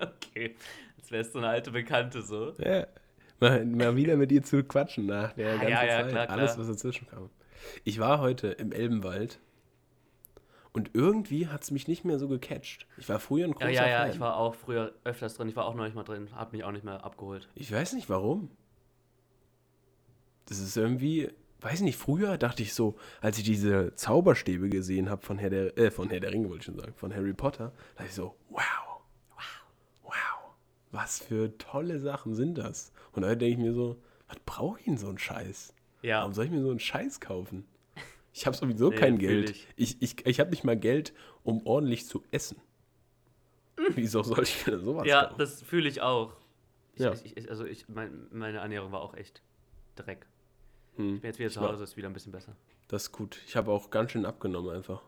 okay. Als wärst du eine alte Bekannte so. Ja. Mal, mal wieder mit ihr zu quatschen nach der Ah, ganzen ja, ja, Zeit. klar, klar. Alles, was dazwischen kam. Ich war heute im Elbenwald und irgendwie hat es mich nicht mehr so gecatcht. Ich war früher ein Ja, großer ja, ja, Fan. ich war auch früher öfters drin. Ich war auch neulich mal drin. Hab mich auch nicht mehr abgeholt. Ich weiß nicht warum. Das ist irgendwie, weiß nicht, früher dachte ich so, als ich diese Zauberstäbe gesehen habe von Herr der, äh, von Herr der Ringe wollte ich schon sagen, von Harry Potter, dachte ich so, wow, wow, wow, was für tolle Sachen sind das? Und heute denke ich mir so, was brauche ich denn so einen Scheiß? Ja. Warum soll ich mir so einen Scheiß kaufen? Ich habe sowieso Nee, kein Geld. ich. Ich, ich, ich habe nicht mal Geld, um ordentlich zu essen. Wieso soll ich mir denn sowas Ja, kaufen? das fühle ich auch. Ich, Ja. ich, also ich, mein, meine Ernährung war auch echt Dreck. Hm. Ich bin jetzt wieder zu Hause, ist wieder ein bisschen besser. Das ist gut. Ich habe auch ganz schön abgenommen einfach.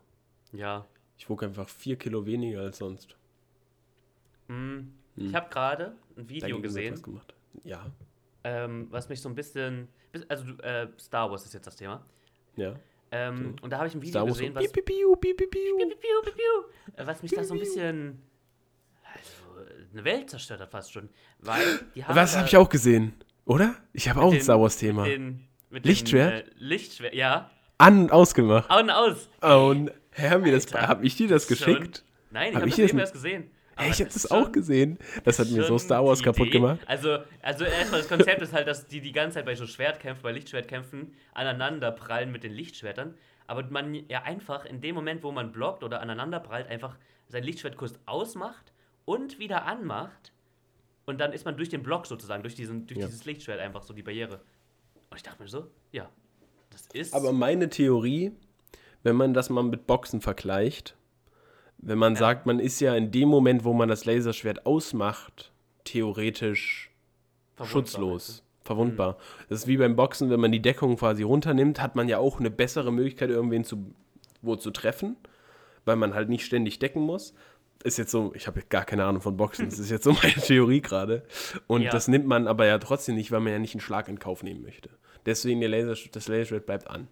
Ja. Ich wog einfach vier Kilo weniger als sonst. Hm. Hm. Ich habe gerade ein Video gesehen, was gemacht. Ja, ähm, was mich so ein bisschen. bis- Also, äh, Star Wars ist jetzt das Thema. ja. Ähm, Und da habe ich ein Video gesehen, so, was, piu, piu, piu, was mich da so ein bisschen. Also, eine Welt zerstört hat fast schon. Weil die haben. Was habe ich auch gesehen? Oder? Ich habe auch ein Star Wars-Thema. Lichtschwert? Den, äh, Lichtschwert, ja. An und ausgemacht. Au und aus. Oh, haben wir das, hab ich dir das schon- geschickt? Nein, ich Hab habe ich das das eben nicht- erst gesehen. Aber ich habe das das auch gesehen. Das hat mir so Star Wars kaputt Idee. gemacht. Also, also erstmal das Konzept ist halt, dass die die ganze Zeit bei so Schwertkämpfen, bei Lichtschwertkämpfen aneinander prallen mit den Lichtschwertern. Aber man ja einfach in dem Moment, wo man blockt oder aneinander prallt, einfach sein Lichtschwert kurz ausmacht und wieder anmacht. Und dann ist man durch den Block sozusagen, durch, diesen, durch Ja. dieses Lichtschwert einfach so die Barriere. Und ich dachte mir so, ja, das ist. Aber meine Theorie, wenn man das mal mit Boxen vergleicht, wenn man Ja. sagt, man ist ja in dem Moment, wo man das Laserschwert ausmacht, theoretisch verwundbar, schutzlos, verwundbar. Das ist wie beim Boxen, wenn man die Deckung quasi runternimmt, hat man ja auch eine bessere Möglichkeit, irgendwen zu, wo zu treffen, weil man halt nicht ständig decken muss. Ist jetzt so, ich habe gar keine Ahnung von Boxen, das ist jetzt so meine Theorie gerade. Und Ja. das nimmt man aber ja trotzdem nicht, weil man ja nicht einen Schlag in Kauf nehmen möchte. Deswegen der Laser, das Laserschwert bleibt an.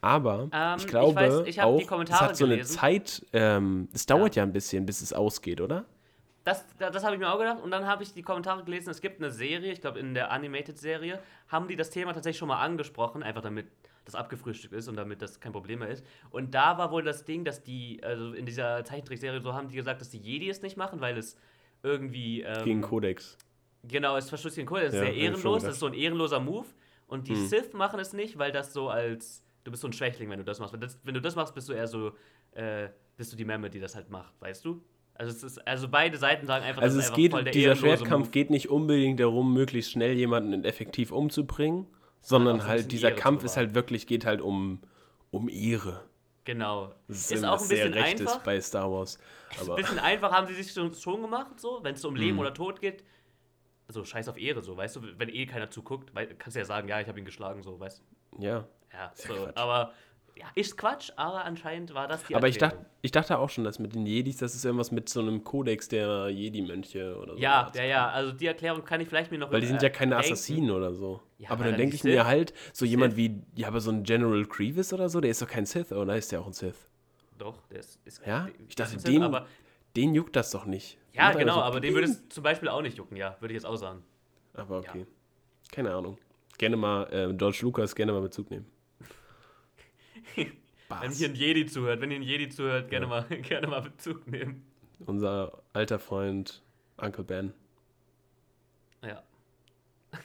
Aber Ähm, ich ich glaube weiß, ich auch, die es Kommentare hat so eine gelesen. Zeit, ähm, es dauert ja. ein bisschen, bis es ausgeht, oder? Das, das, habe ich mir auch gedacht und dann habe ich die Kommentare gelesen. Es gibt eine Serie, ich glaube in der Animated-Serie, haben die das Thema tatsächlich schon mal angesprochen, einfach damit das abgefrühstückt ist und damit das kein Problem mehr ist. Und da war wohl das Ding, dass die, also in dieser Zeichentrickserie, so haben die gesagt, dass die Jedi es nicht machen, weil es irgendwie. Ähm, Gegen Kodex. Genau, es verstößt gegen Kodex. Das ist Ja, sehr ich ehrenlos, das ist so ein ehrenloser Move. Und die Hm. Sith machen es nicht, weil das so als. Du bist so ein Schwächling, wenn du das machst. Wenn, das, wenn du das machst, bist du eher so. Äh, bist du die Memme, die das halt macht, weißt du? Also, es ist, also beide Seiten sagen einfach, Also das es ist geht, dieser Schwertkampf Move. geht nicht unbedingt darum, möglichst schnell jemanden effektiv umzubringen, sondern halt dieser Ehre Kampf ist halt wirklich, geht halt um, um Ehre. Genau. Das Ist, immer auch ein bisschen einfach. bei Star Wars. Ist Aber ein bisschen einfach haben sie sich schon, schon gemacht, so, wenn es um Leben Mhm. oder Tod geht. Also scheiß auf Ehre, so, weißt du, wenn eh keiner zuguckt, weil, kannst du ja sagen, ja, ich habe ihn geschlagen, so, weißt du. ja. Ja, ja so, aber ja, ist Quatsch, aber anscheinend war das die Aber ich dachte, ich dachte auch schon, dass mit den Jedis, das ist irgendwas mit so einem Kodex der Jedi-Mönche oder so. Ja, ja, ja, also die Erklärung kann ich vielleicht mir noch Weil die sind ja äh, keine denken. Assassinen oder so. Ja, aber dann denke ich mir Sith. halt, so jemand Sith. wie, ja, aber so ein General Grievous oder so, der ist doch kein Sith, oder ist der auch ein Sith? Doch, der ist. ist Ja? Ich dachte, dem- aber Den juckt das doch nicht. Ja, genau, so aber den würde es zum Beispiel auch nicht jucken, ja, würde ich jetzt auch sagen. Aber okay. Keine Ahnung. Gerne mal, äh, George Lucas, gerne mal Bezug nehmen. Wenn Bas. hier ein Jedi zuhört, wenn hier ein Jedi zuhört, gerne, Ja. mal, gerne mal Bezug nehmen. Unser alter Freund Uncle Ben. Ja.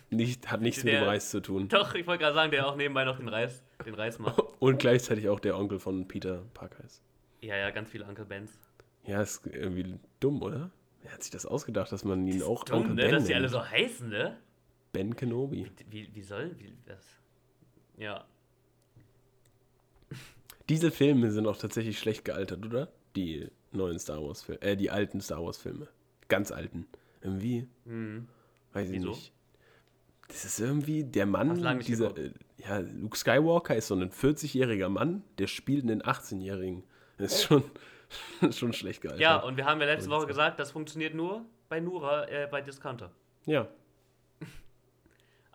Nicht, hat nichts mit Der- dem Reis zu tun. Doch, ich wollte gerade sagen, der auch nebenbei noch den Reis, den Reis macht. Und gleichzeitig auch der Onkel von Peter Parker ist. Ja, ja, ganz viele Uncle Bens. Ja, ist irgendwie dumm, oder? Wer hat sich das ausgedacht, dass man ihn auch Dumm, Onkel ne, Ben dass die alle nennt? so heißen, ne? Ben Kenobi. Wie, wie soll, wie, das? Ja. Diese Filme sind auch tatsächlich schlecht gealtert, oder? Die neuen Star Wars Filme, äh, die alten Star Wars Filme. Ganz alten. Irgendwie, Hm. weiß ich Wieso? nicht. Das ist irgendwie der Mann, dieser, äh, ja, Luke Skywalker ist so ein 40-jähriger Mann, der spielt einen 18-jährigen. Das ist schon, schon schlecht gealtert. Ja, und wir haben ja letzte Woche gesagt, das funktioniert nur bei Nura, äh, bei Discounter. ja.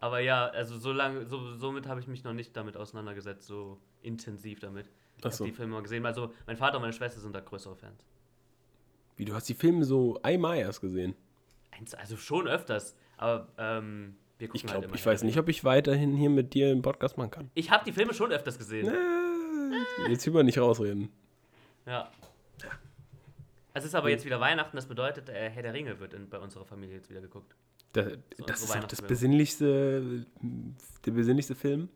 Aber ja, also so lange, so, somit habe ich mich noch nicht damit auseinandergesetzt, so intensiv damit. Ich habe die Filme mal gesehen. Also mein Vater und meine Schwester sind da größere Fans. Wie, du hast die Filme so einmal erst gesehen? Also schon öfters, aber ähm, wir gucken Ich halt glaube, immer ich weiß nicht, ob ich weiterhin hier mit dir im Podcast machen kann. Ich habe die Filme schon öfters gesehen. Äh, jetzt über nicht rausreden. Ja. Es ist aber jetzt wieder Weihnachten, das bedeutet, äh, Herr der Ringe wird in, bei unserer Familie jetzt wieder geguckt. Da, unsere das ist doch das besinnlichste, der besinnlichste Film.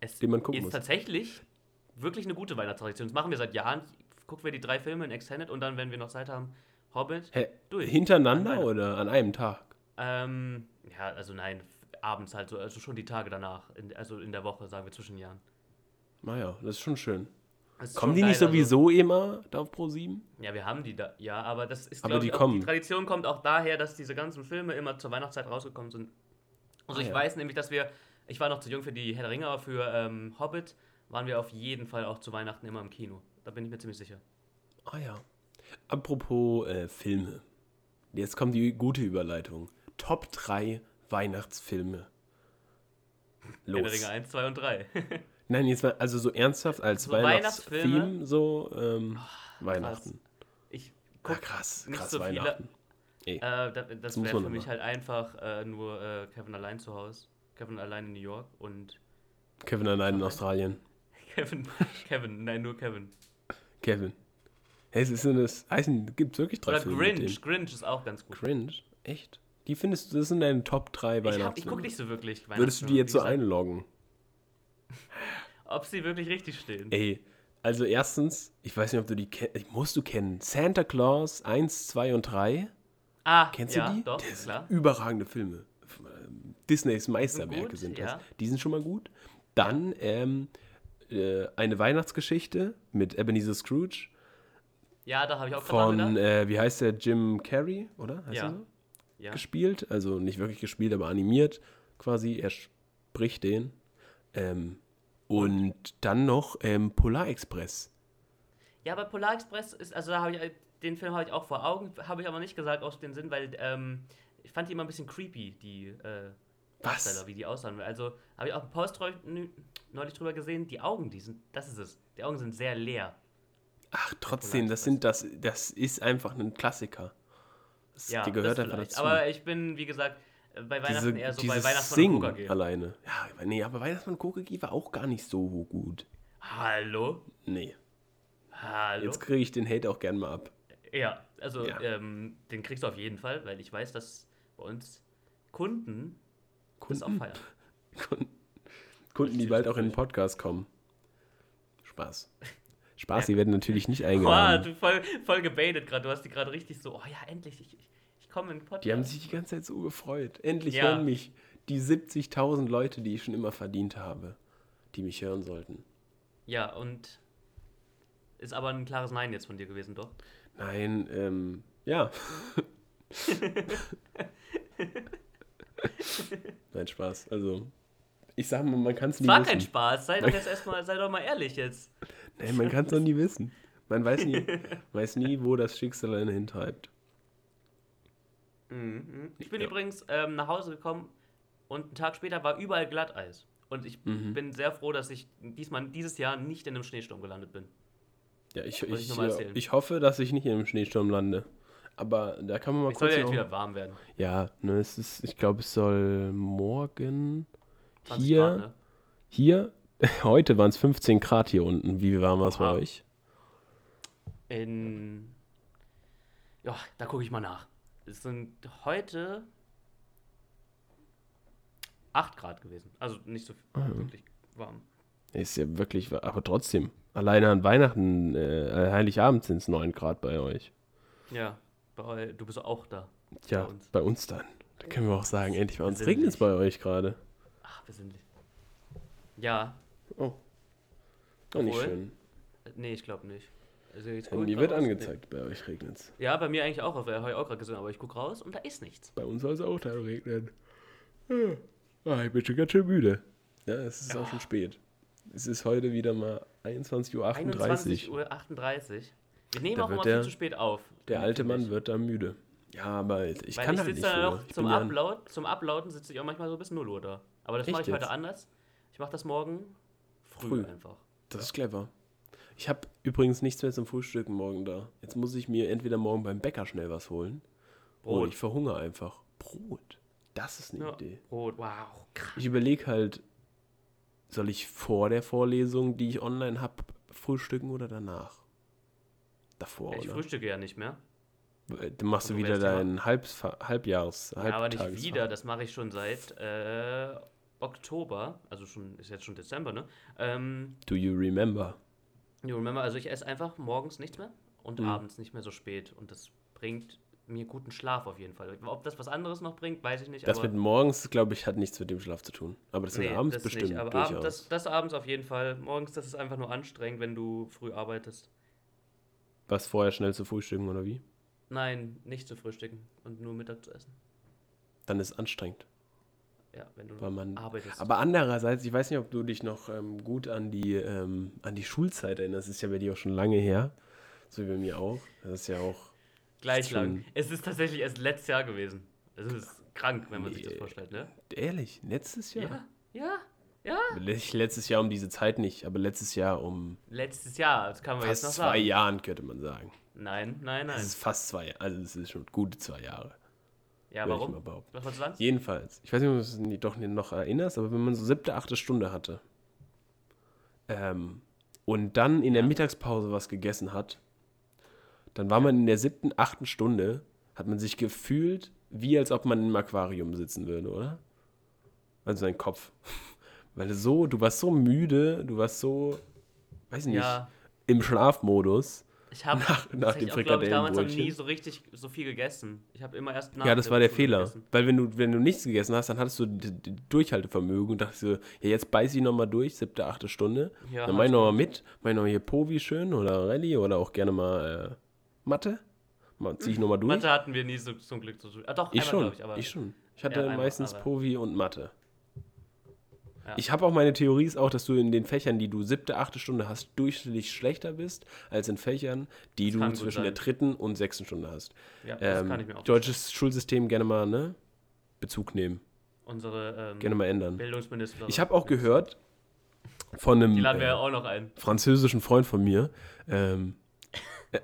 Es Den man gucken ist muss. tatsächlich wirklich eine gute Weihnachtstradition. Das machen wir seit Jahren. Gucken wir die drei Filme in Extended und dann, wenn wir noch Zeit haben, Hobbit. Hä, Durch. An hintereinander Weihnachten. oder an einem Tag? Ähm, ja, also nein, abends halt so, also schon die Tage danach, in, also in der Woche, sagen wir zwischen Jahren. Naja, das ist schon schön. Kommen die nicht also- sowieso immer da auf Pro 7? Ja, wir haben die da, ja, aber das ist, Aber die ich, kommen. die Tradition kommt auch daher, dass diese ganzen Filme immer zur Weihnachtszeit rausgekommen sind. Also Ah, ich ja. weiß nämlich, dass wir, ich war noch zu jung für die Herr der Ringe, aber für ähm, Hobbit waren wir auf jeden Fall auch zu Weihnachten immer im Kino. Da bin ich mir ziemlich sicher. Ah ja. Apropos äh, Filme. Jetzt kommt die gute Überleitung. Top 3 Weihnachtsfilme. Herr der Los. Ringe 1, 2 und 3. Nein, jetzt mal, also so ernsthaft als So Weihnachtsfilme? so ähm, Weihnachten. Ich Ah, guck, krass, nicht krass so viele- Weihnachten. Ey, äh, das, das wäre für mich halt einfach äh, nur äh, Kevin allein zu Hause. Kevin allein in New York und Kevin allein in. Australien. Kevin, Kevin, nein, nur Kevin. Kevin. Hey, es ist das heißen, gibt es wirklich drei Oder Filme Grinch, Grinch ist auch ganz gut. Grinch? Echt? Die findest du, das sind deine Top 3 Ich, hab- Weihnachtsfilme? ich gucke nicht so wirklich Würdest du die jetzt so einloggen? Ob sie wirklich richtig stehen. Ey, also erstens, ich weiß nicht, ob du die kennst, musst du kennen. Santa Claus 1, 2 und 3. Ah, Kennst ja, du die? doch, das klar. sind überragende Filme. Ähm, Disneys Meisterwerke gut, sind das. ja. Die sind schon mal gut. Dann ähm, äh, eine Weihnachtsgeschichte mit Ebenezer Scrooge Ja, da habe ich auch von, äh, wie heißt der, Jim Carrey, oder? Heißt Ja. er so? Ja. Gespielt, also nicht wirklich gespielt, aber animiert quasi. Er spricht den. Ähm, und dann noch ähm, Polar Express. ja, aber Polar Express ist, also da habe ich, den Film habe ich auch vor Augen, habe ich aber nicht gesagt aus dem Sinn, weil ähm, ich fand die immer ein bisschen creepy, die äh, Was? Darsteller, wie die aussahen. Also habe ich auch einen Post neulich drüber gesehen, die Augen, die sind, das ist es, die Augen sind sehr leer. Ach, trotzdem, das sind das, das ist einfach ein Klassiker. Das, Ja, die gehört das einfach dazu. Aber ich bin, wie gesagt, äh, bei Weihnachten Diese, eher so bei Weihnachtsmann Sing und Coca alleine. Ja, aber nee, aber Weihnachtsmann Kokegi war auch gar nicht so gut. Hallo? Nee. Hallo? Jetzt kriege ich den Hate auch gern mal ab. Ja, also Ja. Ähm, den kriegst du auf jeden Fall, weil ich weiß, dass bei uns Kunden, das auch Kunden, feiern. Kunden, Kunden die bald auch in den. Podcast kommen. Spaß. Spaß, die werden natürlich nicht Boah, eingeladen. du voll, voll gebaitet gerade. Du hast die gerade richtig so, oh ja, endlich, ich, ich, ich komme in den Podcast. Die haben sich die ganze Zeit so gefreut. Endlich Ja. hören mich die 70.000 Leute, die ich schon immer verdient habe, die mich hören sollten. ja, und ist aber ein klares Nein jetzt von dir gewesen, doch? Nein, ähm, ja. Nein, Spaß. Also, ich sag mal, man kann es nie Es war wissen. kein Spaß, sei doch jetzt erstmal, sei doch mal ehrlich jetzt. Nein, man kann es noch nie wissen. Man weiß nie, weiß nie, wo das Schicksal einen hintreibt. Mhm. Ich bin Ja. übrigens ähm, nach Hause gekommen und einen Tag später war überall Glatteis. Und ich Mhm. bin sehr froh, dass ich diesmal dieses Jahr nicht in einem Schneesturm gelandet bin. Ja, ich, ich ich, ich hoffe, dass ich nicht in einem Schneesturm lande. aber da kann man mal Es soll kurz. ja jetzt wieder warm werden. ja, ne, es ist, ich glaube, es soll morgen 20 hier, Grad, ne? hier, heute waren es 15 Grad hier unten. Wie warm war es bei euch? In. Ja, da gucke ich mal nach. Es sind heute 8 Grad gewesen. Also nicht so Ah, wirklich warm. Ist ja wirklich, aber trotzdem. Alleine an Weihnachten, äh, Heiligabend sind es 9 Grad bei euch. Ja, bei, du bist auch da. Tja, Bei uns. bei uns dann. Da können wir auch sagen, endlich bei uns regnet es bei euch gerade. Ach, besinnlich. Ja, Oh. Auch nicht schön. äh, nee, ich glaube nicht. Also Handy wird angezeigt, bei euch regnet es. Ja, bei mir eigentlich auch. Habe ich auch gerade gesehen, aber ich gucke raus und da ist nichts. Bei uns soll es auch da regnen. Ja. Ah, ich bin schon ganz schön müde. Ja, es ist auch Ja. schon spät. Es ist heute wieder mal 21.38 Uhr. 21.38 Uhr. 38. Wir nehmen Da auch immer der- viel zu spät auf. Der alte Mann wird da müde. Ja, aber ich Weil kann ich halt nicht dann auch Ich zum ja Upload, zum Uploaden sitze ich auch manchmal so bis 0 Uhr da. Aber das mache ich heute jetzt? anders. Ich mache das morgen früh, Früh. einfach. Das ist clever. Ich habe übrigens nichts mehr zum Frühstücken morgen da. Jetzt muss ich mir entweder morgen beim Bäcker schnell was holen. Oder Brot. ich verhungere einfach. Brot. Das ist eine Ja, Idee. Brot, wow. krass. Ich überlege halt, soll ich vor der Vorlesung, die ich online habe, frühstücken oder danach? Davor, Ich oder? frühstücke ja nicht mehr. Äh, Dann machst du Und wieder welches Thema? dein Halbs Halbjahres, Ja, aber nicht wieder. Das mache ich schon seit äh, Oktober. Also schon, ist jetzt schon Dezember, ne? Ähm, Do you remember? You remember, also ich esse einfach morgens nichts mehr und Mhm. abends nicht mehr so spät. Und das bringt mir guten Schlaf auf jeden Fall. Ob das was anderes noch bringt, weiß ich nicht. Das mit morgens, glaube ich, hat nichts mit dem Schlaf zu tun. Aber das mit abends das bestimmt nicht. Aber durchaus. Abend, das, das abends auf jeden Fall. Morgens, das ist einfach nur anstrengend, wenn du früh arbeitest. Was vorher schnell zu frühstücken oder wie? Nein, nicht zu frühstücken und nur Mittag zu essen. Dann ist es anstrengend. Ja, wenn du Weil man- arbeitest. Aber andererseits, ich weiß nicht, ob du dich noch ähm, gut an die, ähm, an die Schulzeit erinnerst. Das ist ja bei dir auch schon lange her. So wie bei mir auch. Das ist ja auch. Gleich lang. Es ist tatsächlich erst letztes Jahr gewesen. Es ist krank, wenn man sich das Nee. vorstellt, ne? Ehrlich, letztes Jahr? Ja, ja, ja. Letztes Jahr um diese Zeit nicht, aber letztes Jahr um Letztes Jahr, das kann man jetzt fast noch zwei sagen. Jahren, könnte man sagen. Nein, nein, nein. Es ist fast zwei, also es ist schon gute zwei Jahre. Ja, würde ich warum? mal. Was wolltest du sagen? Jedenfalls, ich weiß nicht, ob du es doch noch erinnerst, aber wenn man so siebte, achte Stunde hatte ähm, und dann in der Ja. Mittagspause was gegessen hat, dann war man in der siebten, achten Stunde, hat man sich gefühlt, wie als ob man im Aquarium sitzen würde, oder? Also sein Kopf. Weil du so, du warst so müde, du warst so, weiß nicht, Ja, im Schlafmodus. Ich habe Nach- nach dem glaube ich, damals noch nie so richtig so viel gegessen. Ich habe immer erst nach Ja, das war der Fehler. gegessen. Weil wenn du, wenn du nichts gegessen hast, dann hattest du Durchhaltevermögen und dachtest so, ja, jetzt beiß ich nochmal durch, siebte, achte Stunde. Ja, dann mach ich nochmal mit, mach ich noch hier Povi schön oder Rallye oder auch gerne mal äh, Mathe. Mal, zieh ich nochmal durch. Mathe hatten wir nie so zum Glück so. Ah, doch, ich einmal, schon, ich, aber. ich schon. Ich hatte Ja, einmal, meistens aber- Povi und Mathe. Ja. Ich habe auch meine Theorie ist auch, dass du in den Fächern, die du siebte, achte Stunde hast, durchschnittlich schlechter bist, als in Fächern, die Das du zwischen sein. der dritten und sechsten Stunde hast. ja, das Ähm, kann ich mir auch deutsches Schulsystem gerne mal, ne? Bezug nehmen. Unsere ähm, Gerne mal ändern. Bildungsministerin. Ich habe auch gehört von einem äh, französischen Freund von mir, ähm,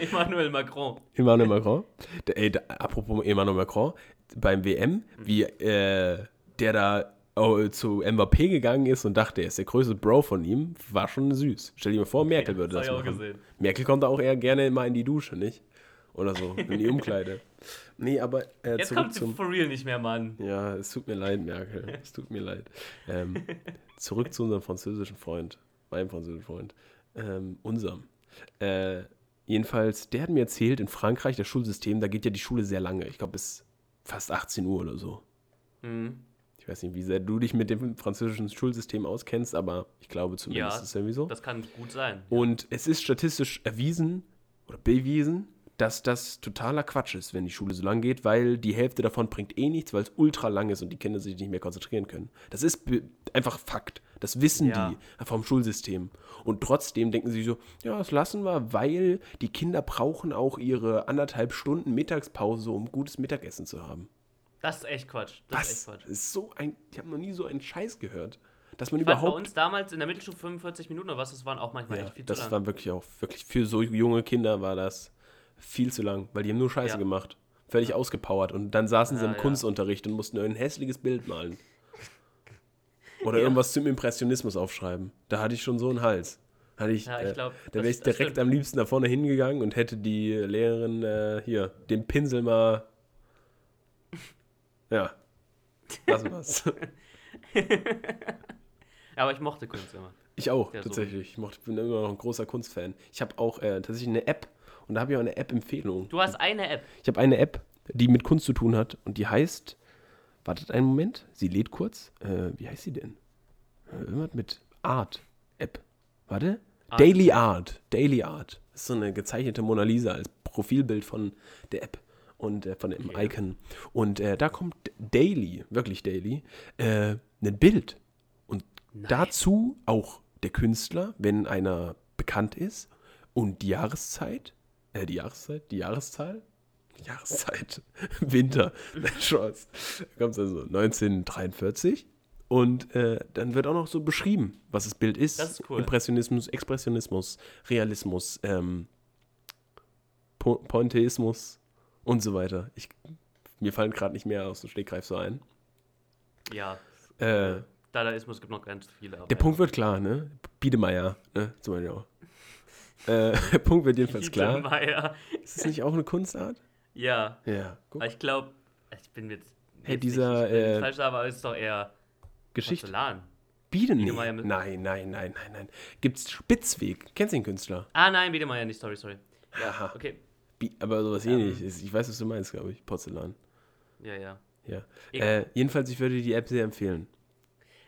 Emmanuel Macron. Emmanuel Macron. Der, ey, da, apropos Emmanuel Macron, beim WM, Mhm. wie äh, der da zu Mbappé gegangen ist und dachte, er ist der größte Bro von ihm, war schon süß. Stell dir mal vor, Merkel würde das das machen. gesehen. Merkel kommt auch eher gerne mal in die Dusche, nicht? Oder so, in die Umkleide. Nee, aber äh, Jetzt zurück kommt sie zum... for real nicht mehr, Mann. Ja, es tut mir leid, Merkel. Es tut mir leid. Ähm, zurück zu unserem französischen Freund. Meinem französischen Freund. Ähm, unserem. Äh, jedenfalls, der hat mir erzählt, in Frankreich, das Schulsystem, da geht ja die Schule sehr lange. Ich glaube, bis fast 18 Uhr oder so. Mhm. Ich weiß nicht, wie sehr du dich mit dem französischen Schulsystem auskennst, aber ich glaube zumindest Ja, ist es irgendwie so. Das kann gut sein. Und es ist statistisch erwiesen oder bewiesen, dass das totaler Quatsch ist, wenn die Schule so lang geht, weil die Hälfte davon bringt eh nichts, weil es ultra lang ist und die Kinder sich nicht mehr konzentrieren können. Das ist einfach Fakt. Das wissen Ja. die vom Schulsystem. Und trotzdem denken sie so, ja, das lassen wir, weil die Kinder brauchen auch ihre anderthalb Stunden Mittagspause, um gutes Mittagessen zu haben. Das ist echt Quatsch. Das Was? ist echt Quatsch. ist so ein, ich habe noch nie so einen Scheiß gehört. Dass man Ich fand bei überhaupt uns damals in der Mittelstufe 45 Minuten oder was, das waren auch manchmal Ja, echt viel zu das lang. war wirklich auch, wirklich für so junge Kinder war das viel zu lang, weil die haben nur Scheiße Ja. gemacht. Völlig ausgepowert. Und dann saßen sie Ja, im ja. Kunstunterricht und mussten ein hässliches Bild malen. Oder Ja. irgendwas zum Impressionismus aufschreiben. Da hatte ich schon so einen Hals. Hatte ich, Ja, äh, ich glaube. da wäre ich direkt am liebsten da vorne hingegangen und hätte die Lehrerin äh, hier den Pinsel mal. Ja. Lassen wir's. Aber ich mochte Kunst immer. Ich auch, Ja, so. tatsächlich. Ich mochte, bin immer noch ein großer Kunstfan. Ich habe auch äh, tatsächlich eine App und da habe ich auch eine App-Empfehlung. Du hast eine App. Ich habe eine App, die mit Kunst zu tun hat und die heißt. Wartet einen Moment, sie lädt kurz. Äh, wie heißt sie denn? Äh, irgendwas mit Art App. Warte. Art. Daily Art. Daily Art. Das ist so eine gezeichnete Mona Lisa als Profilbild von der App und äh, von dem Okay. Icon. Und äh, da kommt daily, wirklich daily, äh, ein Bild. Und Nice. dazu auch der Künstler, wenn einer bekannt ist, und die Jahreszeit, äh, die Jahreszeit, die Jahreszahl, die Jahreszeit, Winter, nein, Spaß. Da kommt also 1943 und äh, dann wird auch noch so beschrieben, was das Bild ist. Das ist cool. Impressionismus, Expressionismus, Realismus, ähm, po Pointillismus und so weiter. Ich, mir fallen gerade nicht mehr aus dem Stegreif so ein. Ja. Äh, Dadaismus gibt noch ganz viele. Der ja. Punkt wird klar, ne? Biedermeier, ne? Zum Beispiel auch. Äh, der Punkt wird jedenfalls klar. Biedermeier. Ist es nicht auch eine Kunstart? Ja. Ja, guck. Ich glaube, ich bin jetzt. Hey, dieser, Nicht, äh, falsch, aber ist doch eher Geschichte. Porzellan. Bieden nee. Biedermeier mit- Nein, nein, nein, nein, nein. Gibt's Spitzweg? Kennst du den Künstler? Ah, nein, Biedermeier nicht, sorry, sorry. Aha. Okay. Aber sowas Ähm. ähnliches. Ich weiß, was du meinst, glaube ich. Porzellan. Ja, ja. Ja. Äh, jedenfalls, ich würde die App sehr empfehlen.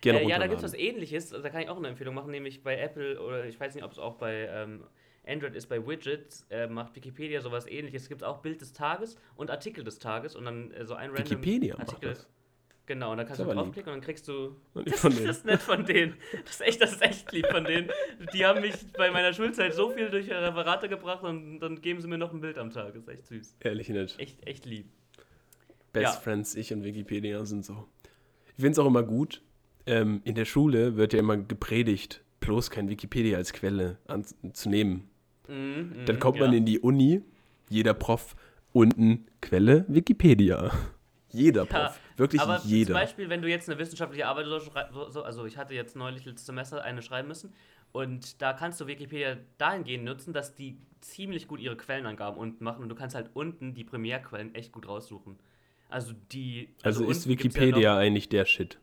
Gerne Äh, ja, da gibt es was ähnliches. Da kann ich auch eine Empfehlung machen, nämlich bei Apple oder ich weiß nicht, ob es auch bei ähm, Android ist, bei Widgets äh, macht Wikipedia sowas ähnliches. Es gibt auch Bild des Tages und Artikel des Tages und dann äh, so ein random Wikipedia macht Artikel. das. Genau, und dann kannst du aber lieb. draufklicken und dann kriegst du. Das, von das ist nett von denen. Das ist echt, das ist echt lieb von denen. Die haben mich bei meiner Schulzeit so viel durch ihre Referate gebracht und dann geben sie mir noch ein Bild am Tag. Das ist echt süß. Ehrlich nicht. Echt, echt lieb. Best Ja. Friends, ich und Wikipedia sind so. Ich finde es auch immer gut. Ähm, in der Schule wird ja immer gepredigt, bloß kein Wikipedia als Quelle anzunehmen. Mhm, Dann mhm, kommt man ja. in die Uni, jeder Prof, unten Quelle Wikipedia. Jeder Ja, Prof, wirklich Aber jeder. zum Beispiel, wenn du jetzt eine wissenschaftliche Arbeit so schrei- so- so, also ich hatte jetzt neulich letztes Semester eine schreiben müssen und da kannst du Wikipedia dahingehend nutzen, dass die ziemlich gut ihre Quellenangaben unten machen und du kannst halt unten die Primärquellen echt gut raussuchen. Also die. also ist unten gibt's ja Wikipedia eigentlich der Shit.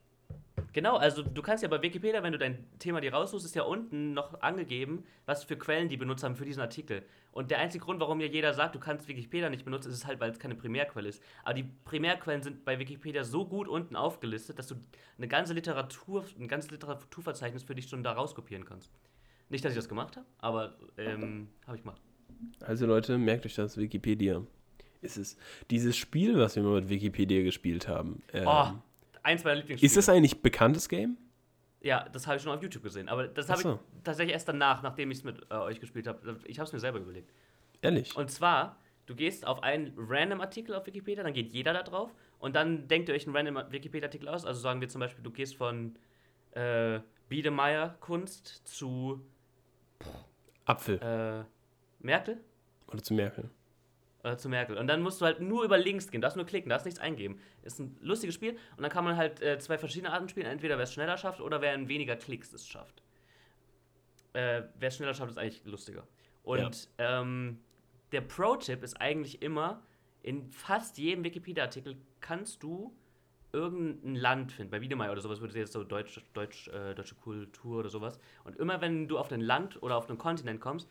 Genau, also du kannst ja bei Wikipedia, wenn du dein Thema dir raussuchst, ist ja unten noch angegeben, was für Quellen die benutzt haben für diesen Artikel. Und der einzige Grund, warum ja jeder sagt, du kannst Wikipedia nicht benutzen, ist halt, weil es keine Primärquelle ist. Aber die Primärquellen sind bei Wikipedia so gut unten aufgelistet, dass du eine ganze Literatur, ein ganzes Literaturverzeichnis für dich schon da rauskopieren kannst. Nicht, dass ich das gemacht habe, aber ähm, habe ich gemacht. Also Leute, merkt euch das, Wikipedia. Ist es. Dieses Spiel, was wir mal mit Wikipedia gespielt haben. Ähm, Oh, eins meiner Lieblingsspiele. ist das eigentlich ein bekanntes Game? Ja, das habe ich schon auf YouTube gesehen. Aber das habe so. ich tatsächlich erst danach, nachdem ich es mit äh, euch gespielt habe. Ich habe es mir selber überlegt. Ehrlich? Und zwar, du gehst auf einen random Artikel auf Wikipedia, dann geht jeder da drauf und dann denkt ihr euch einen random Wikipedia-Artikel aus. Also sagen wir zum Beispiel, du gehst von äh, Biedermeier Kunst zu Apfel. äh, Merkel Oder zu Merkel. Äh, zu Merkel. Und dann musst du halt nur über Links gehen, darfst nur klicken, darfst nichts eingeben. Ist ein lustiges Spiel und dann kann man halt äh, zwei verschiedene Arten spielen. Entweder wer es schneller schafft oder wer in weniger Klicks es schafft. Äh, wer es schneller schafft, ist eigentlich lustiger. Und ähm, der Pro-Tipp ist eigentlich immer, in fast jedem Wikipedia-Artikel kannst du irgendein Land finden. Bei Wiedemeyer oder sowas würde jetzt so Deutsch, Deutsch, äh, deutsche Kultur oder sowas. Und immer wenn du auf ein Land oder auf einen Kontinent kommst,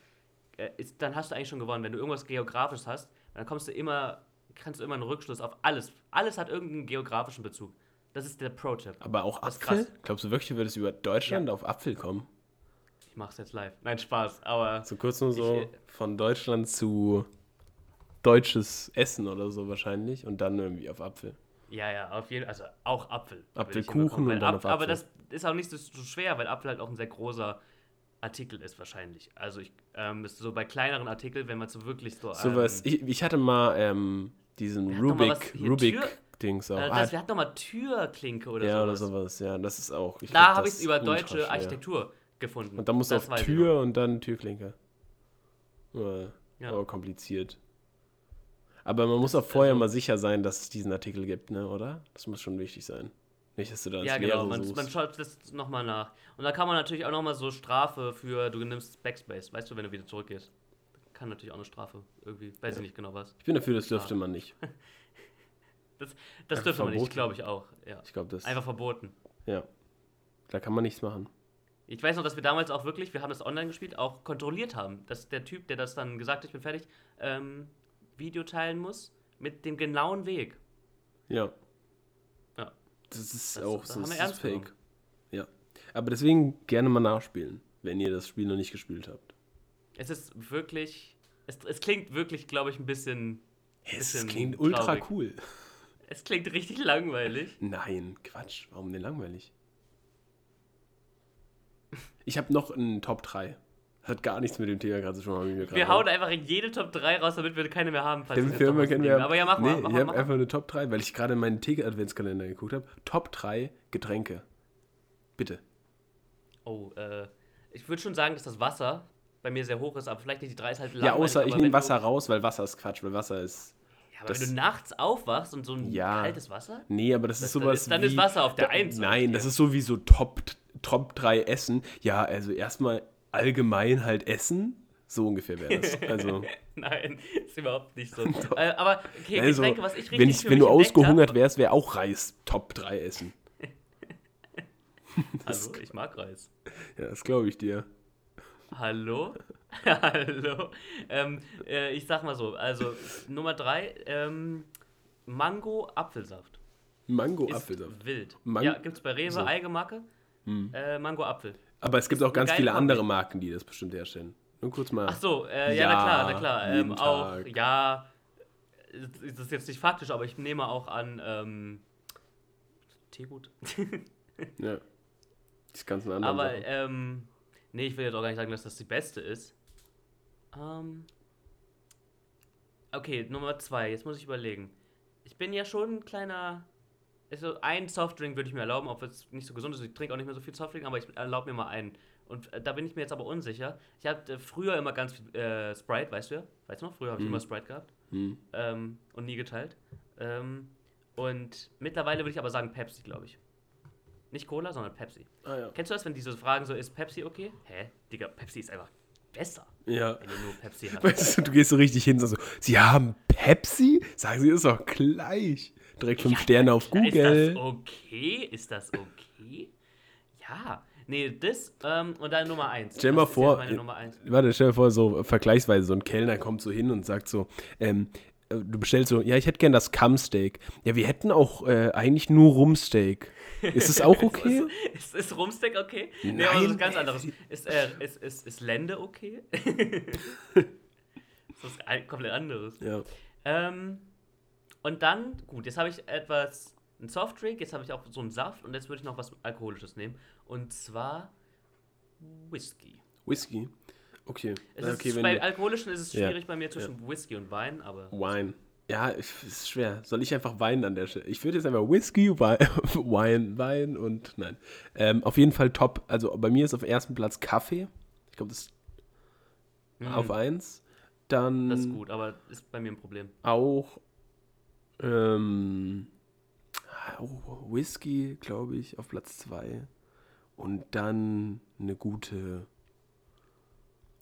äh, ist, dann hast du eigentlich schon gewonnen. Wenn du irgendwas Geografisches hast, dann kommst du immer, kannst du immer einen Rückschluss auf alles. Alles hat irgendeinen geografischen Bezug. Das ist der Pro-Tipp. Aber auch Das Apfel? krass. Glaubst du wirklich, du würdest über Deutschland auf Apfel kommen? Ich mach's jetzt live. Nein, Spaß, aber So kurz nur so Ich, von Deutschland zu deutsches Essen oder so wahrscheinlich und dann irgendwie auf Apfel. ja, ja, auf jeden Fall. Also auch Apfel. Apfelkuchen und dann Ap- auf Aber Apfel. das ist auch nicht so schwer, weil Apfel halt auch ein sehr großer Artikel ist wahrscheinlich. Also ich ähm, ist so bei kleineren Artikeln, wenn man so wirklich so. Sowas, ähm, ich, ich hatte mal ähm, diesen Rubik, Rubik Tür- Dings auch. äh, Ah, das, wir hatten doch mal Türklinke oder ja, oder sowas. sowas, ja, das ist auch. Da habe das ich es über deutsche schwer. Architektur gefunden. Und dann musst du Das auf Tür und dann Türklinke. Äh, Ja. Aber kompliziert. Aber man muss auch vorher also- mal sicher sein, dass es diesen Artikel gibt, ne, oder? Das muss schon wichtig sein. Nicht, dass du da Ja, genau, man, man schaut das nochmal nach. Und da kann man natürlich auch nochmal so Strafe für, du nimmst Backspace, weißt du, wenn du wieder zurückgehst. Kann natürlich auch eine Strafe irgendwie, weiß ich nicht genau was. ich bin dafür, das dürfte man nicht. Das Einfach dürfte man nicht, verboten. glaube ich auch. Ja. Ich glaube, das. Einfach verboten. Ja. Da kann man nichts machen. Ich weiß noch, dass wir damals auch wirklich, wir haben das online gespielt, auch kontrolliert haben, dass der Typ, der das dann gesagt hat, ich bin fertig, ähm, Video teilen muss mit dem genauen Weg. Ja. Das ist Das- auch das so das ist fake. genommen. Ja. Aber deswegen gerne mal nachspielen, wenn ihr das Spiel noch nicht gespielt habt. Es ist wirklich, es, es klingt wirklich, glaube ich, ein bisschen, Es Bisschen klingt ultra traurig. cool. es klingt richtig langweilig. Nein, Quatsch. Warum denn langweilig? Ich habe noch einen Top 3. Hat gar nichts mit dem Thema gerade schon mal mit mir gerade. Wir hauen einfach in jede Top 3 raus, damit wir keine mehr haben. falls Den Film kennen wir. Aber ja, mach mal. nee, Mach ich mal, habe einfach eine Top 3, weil ich gerade in meinen Theke-Adventskalender geguckt habe. Top 3 Getränke. Bitte. Oh, äh, ich würde schon sagen, dass das Wasser bei mir sehr hoch ist, aber vielleicht nicht die 3 ist halt Ja, langweilig, außer ich nehme Wasser raus, weil Wasser ist Quatsch, weil Wasser ist. ja, aber das- wenn du nachts aufwachst und so ein Ja. kaltes Wasser? Nee, aber das, ist dann sowas. ist- dann wie, ist Wasser auf der da- Eins, Nein, okay. das ist so wie so Top, Top 3 Essen. Ja, also erstmal allgemein halt Essen. So ungefähr wäre das. Also, Nein, ist überhaupt nicht so. äh, aber okay, also Getränke, was ich richtig wenn, ich, wenn du ausgehungert hab- wärst, wäre auch Reis Top 3 Essen. Hallo, ich mag Reis. Ja, das glaube ich dir. Hallo? Hallo? Ähm, äh, ich sag mal so, also Nummer 3, ähm, Mango-Apfelsaft. Mango-Apfelsaft. wild. Man- ja, gibt's bei Rewe, so. Hm. Eigenmarke. Äh, Mango-Apfel. Aber es gibt auch ganz viele andere. Marken, die das bestimmt herstellen. Nur kurz mal. Ach so, äh, ja, Ja, na klar, na klar. Ähm, auch, Tag. ja, das ist jetzt nicht faktisch, aber ich nehme auch an, ähm, Teegut. Ja. Die ganzen anderen. aber, Sachen. ähm, nee, ich will jetzt auch gar nicht sagen, dass das die beste ist. Ähm, okay, Nummer zwei, jetzt muss ich überlegen. Ich bin ja schon ein kleiner, also ein Softdrink würde ich mir erlauben, ob es nicht so gesund ist. Ich trinke auch nicht mehr so viel Softdrink, aber ich erlaube mir mal einen. Und äh, da bin ich mir jetzt aber unsicher. Ich hatte früher immer ganz viel äh, Sprite, weißt du ja? Weißt du noch? Früher habe ich Mhm. immer Sprite gehabt Hm. ähm, und nie geteilt. Ähm, und mittlerweile würde ich aber sagen Pepsi, glaube ich. Nicht Cola, sondern Pepsi. Ah, ja. Kennst du das, wenn diese fragen so, ist Pepsi okay? Hä? Digga, Pepsi ist einfach besser, ja. wenn du nur Pepsi hast. Weißt du, du gehst so richtig hin und sagst so, Sie haben Pepsi? Sagen Sie, ist doch gleich. Direkt fünf Sterne auf Ist Google. das okay? Ist das okay? Ja. Nee, das ähm, und dann Nummer eins. Stell mal ist vor, Ja äh. Warte, stell dir vor, so vergleichsweise, so ein Kellner kommt so hin und sagt so, ähm, äh, du bestellst so, ja, ich hätte gern das Kammsteak. Ja, wir hätten auch äh, eigentlich nur Rumsteak. Ist es auch okay? Ist, ist Rumsteak okay? Nee, aber das Nein. ist ganz anderes. Ist, äh, ist, ist, ist Lende okay? das ist ein- komplett anderes. ja. Ähm, und dann, gut, jetzt habe ich etwas, ein Softdrink, jetzt habe ich auch so einen Saft und jetzt würde ich noch was Alkoholisches nehmen. Und zwar Whisky. Whisky? Okay. Es okay, ist, bei Alkoholischen ist es Ja, schwierig bei mir zwischen Whisky und Wein, aber Wein. Ja, ist schwer. Soll ich einfach Wein an der Stelle? Ich würde jetzt einfach Whisky, Wein, Wein, und nein. Ähm, auf jeden Fall top. Also bei mir ist auf ersten Platz Kaffee. Ich glaube, das ist auf eins. Dann Mhm. das ist gut, aber ist bei mir ein Problem. auch ähm, oh, Whisky, glaube ich, auf Platz zwei. Und dann eine gute.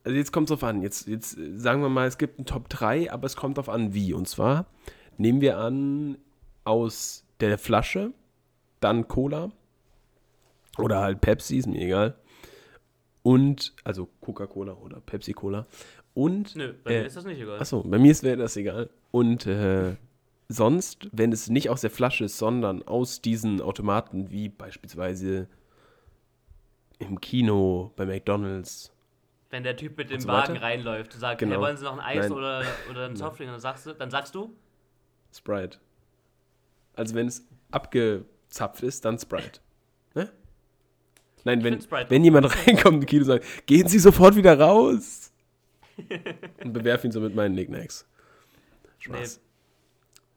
Also jetzt kommt es drauf an. Jetzt, jetzt äh, sagen wir mal, es gibt einen Top 3, aber es kommt drauf an, wie. Und zwar nehmen wir an aus der Flasche, dann Cola oder halt Pepsi, ist mir egal. Und, also Coca-Cola oder Pepsi-Cola. Und Nö, bei Äh, mir ist das nicht egal. Achso, bei mir wäre das egal. Und äh, sonst, wenn es nicht aus der Flasche ist, sondern aus diesen Automaten, wie beispielsweise im Kino, bei McDonalds. Wenn der Typ mit dem so Wagen weiter? reinläuft und sagt, Genau. hey, wollen Sie noch ein Eis Nein. oder, oder einen Softdrink, dann sagst du, dann sagst du, Sprite. Also wenn es abgezapft ist, dann Sprite. Ne? Nein, wenn, find Sprite wenn jemand reinkommt im Kino und sagt, gehen Sie sofort wieder raus. und bewerf ihn so mit meinen Nicknacks. Spaß.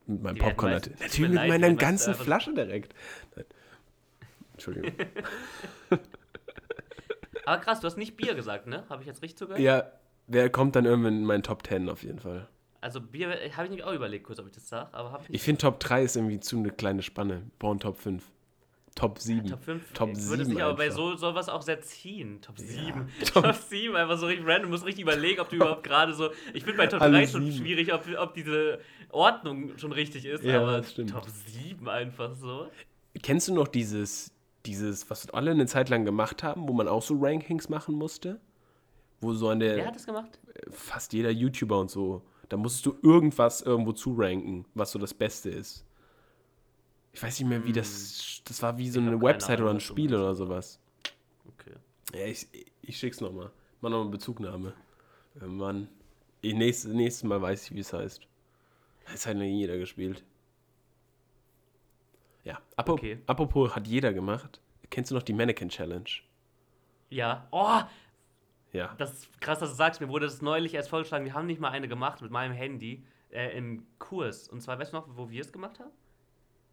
Mit meinem Popcorn meist- natürlich. mir Natürlich mit leid, meiner meist ganzen einfach- Flasche direkt. Nein. Entschuldigung. aber krass, du hast nicht Bier gesagt, ne? Habe ich jetzt richtig zugehört? ja, wer kommt dann irgendwann in meinen Top 10 auf jeden Fall? Also Bier habe ich nicht auch überlegt, kurz, ob ich das sage, aber habe ich. Ich finde Top 3 ist irgendwie zu eine kleine Spanne. Born Top 5. Top 7. Top 5. Top ich würde es 7 nicht, aber bei so sowas auch sehr ziehen. Top 7. Top- Top 7, einfach so richtig random. Du musst richtig überlegen, ob du überhaupt gerade so. Ich finde bei Top Alle 3 schon schwierig, ob, ob diese Ordnung schon richtig ist, Ja, aber das stimmt. Top 7 einfach so. Kennst du noch dieses, dieses, was alle eine Zeit lang gemacht haben, wo man auch so Rankings machen musste? Wo so an der Wer hat das gemacht? fast jeder YouTuber und so, da musstest du irgendwas irgendwo zuranken, was so das Beste ist. Ich weiß nicht mehr, wie das. Das war wie so Hm. Ich eine Website oder ein Spiel oder sowas. Okay. Ja, ich, ich schick's nochmal. Mach nochmal Bezugnahme. Mann. Ich, nächstes, nächstes Mal weiß ich, wie es heißt. Das hat noch nie jeder gespielt. Ja, apropos, Okay. apropos hat jeder gemacht. Kennst du noch die Mannequin Challenge? Ja. Oh, Ja. das ist krass, dass du sagst. Mir wurde das neulich erst vorgeschlagen. Wir haben nicht mal eine gemacht mit meinem Handy äh, im Kurs. Und zwar, weißt du noch, wo wir es gemacht haben?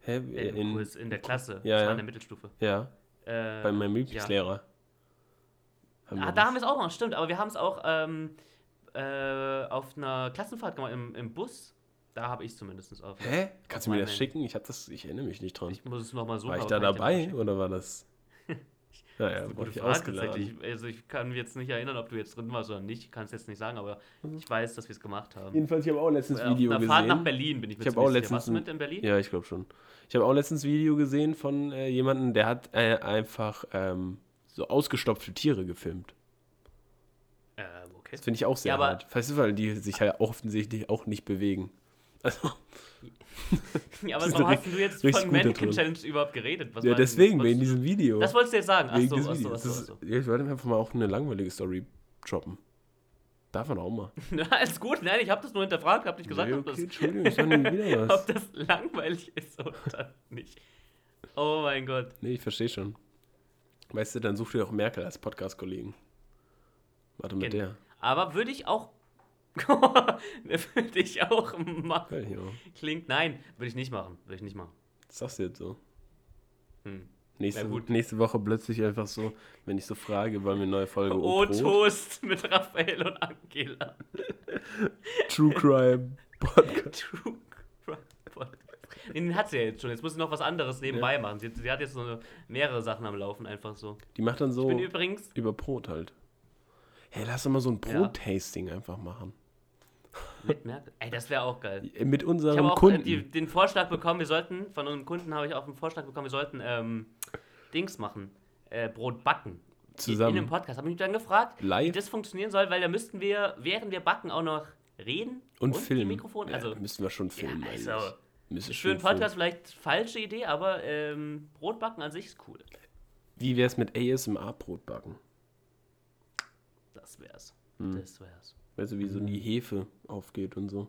Hä? Äh, Im Kurs, in der Klasse. Ja, das war ja. in der Mittelstufe. Ja, Äh, bei meinem ja. Lieblingslehrer. Wir Ah, da haben wir es auch gemacht, stimmt. Aber wir haben es auch ähm, äh, auf einer Klassenfahrt gemacht, im, im Bus. Da habe ich es zumindest auf. Hä? Kannst auf du mir das Handy. schicken? Ich hab das, ich erinnere mich nicht dran. Ich muss es nochmal suchen. war ich da dabei schicken. oder war das? Ja, ja, Das wurde ich ausgeladen. Also ich kann mich jetzt nicht erinnern, ob du jetzt drin warst oder nicht. Ich kann es jetzt nicht sagen, aber ich weiß, dass wir es gemacht haben. Jedenfalls, ich habe auch letztens Äh, ein Video einer Fahrt nach gesehen. Berlin bin ich mir Ich auch letztens Warst du mit in Berlin? Ja, ich glaube schon. Ich habe auch letztens ein Video gesehen von äh, jemandem, der hat äh, einfach ähm, so ausgestopfte Tiere gefilmt. Ähm, okay. Das finde ich auch sehr Ja, hart. Weißt du, weil die sich ja offensichtlich auch nicht bewegen. Also, Ja, aber ist warum hast du jetzt von Mannequin. Challenge überhaupt geredet? Was ja, deswegen, wegen diesem Video. Das wolltest du jetzt sagen. Achso, achso, achso, ist, achso. ja, ich wollte einfach mal auch eine langweilige Story droppen. Darf man auch mal. Na, alles gut, nein, ich habe das nur hinterfragt, habe nicht gesagt, Nee, ob, okay, das, Entschuldigung, ich nie wieder was. ob das langweilig ist oder nicht. Oh mein Gott. Nee, ich verstehe schon. Weißt du, dann such dir doch Merkel als Podcast-Kollegen. Warte mit Genau. der. Aber würde ich auch. würde ich auch machen. Ja. Klingt, nein, würde ich nicht machen. Würde ich nicht machen. Das sagst du jetzt so. Hm. Nächste, Ja, nächste Woche plötzlich einfach so, wenn ich so frage, wollen wir eine neue Folge Oh, Brot? Toast mit Raphael und Angela. True Crime Podcast. True Crime Podcast. Den hat sie ja jetzt schon. Jetzt muss sie noch was anderes nebenbei machen. Sie, sie hat jetzt so mehrere Sachen am Laufen, einfach so. Die macht dann Ich so bin übrigens. über Brot halt. Hey, lass doch mal so ein Ja. Brot-Tasting einfach machen. Mit Merkel. Ey, das wäre auch geil. Äh, Mit Ich unserem habe auch äh, Kunden. die, den Vorschlag bekommen, wir sollten, von unseren Kunden habe ich auch einen Vorschlag bekommen, wir sollten ähm, Dings machen. Äh, Brot backen. Zusammen. In einem Podcast. Habe ich mich dann gefragt, wie Live? das funktionieren soll, weil da müssten wir, während wir backen, auch noch reden und im filmen. Mikrofon. Ja, Also, müssen wir schon filmen ja, also eigentlich. Müssen für einen schon filmen. Podcast vielleicht falsche Idee, aber ähm, Brotbacken an sich ist cool. Wie wär's mit ASMR-Brot backen? Das wär's. Hm. Das wär's. Weißt du, wie so die Hefe aufgeht und so.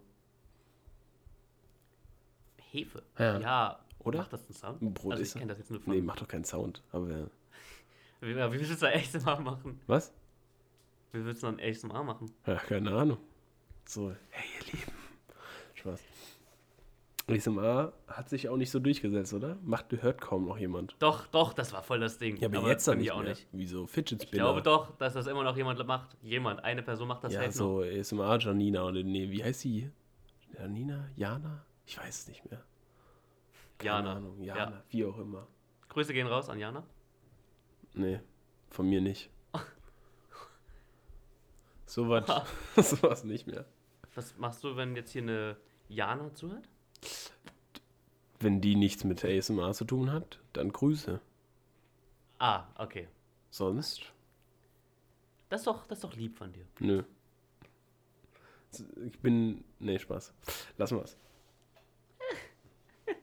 Hefe. Ja. Oder? Macht das einen Sound? Ein Brot also ist- ich kenne das jetzt nur von. Nee, macht doch keinen Sound. Aber ja. Wie, wie willst du das echt mal machen? Was? Wie willst du dann ASMR machen? Ja, keine Ahnung. So, hey ihr Lieben. Spaß. ASMR hat sich auch nicht so durchgesetzt, oder? Macht, hört kaum noch jemand. Doch, doch, das war voll das Ding. Ja, aber, jetzt bei dann nicht auch mehr. nicht. Wieso? Fidget Ich Spinner. glaube doch, dass das immer noch jemand macht. Jemand, eine Person macht das ja, noch. so ASMR Janina oder nee, wie heißt sie? Janina? Jana? Ich weiß es nicht mehr. Keine Jana. Ahnung. Ja. Jana, wie auch immer. Grüße gehen raus an Jana. Nee, von mir nicht. so was so was nicht mehr. Was machst du, wenn jetzt hier eine Jana zuhört? Wenn die nichts mit ASMR zu tun hat, dann Grüße. Ah, okay. Sonst, Das ist doch, das ist doch lieb von dir. nö. Ich bin. Nee, Spaß. Lassen wir's.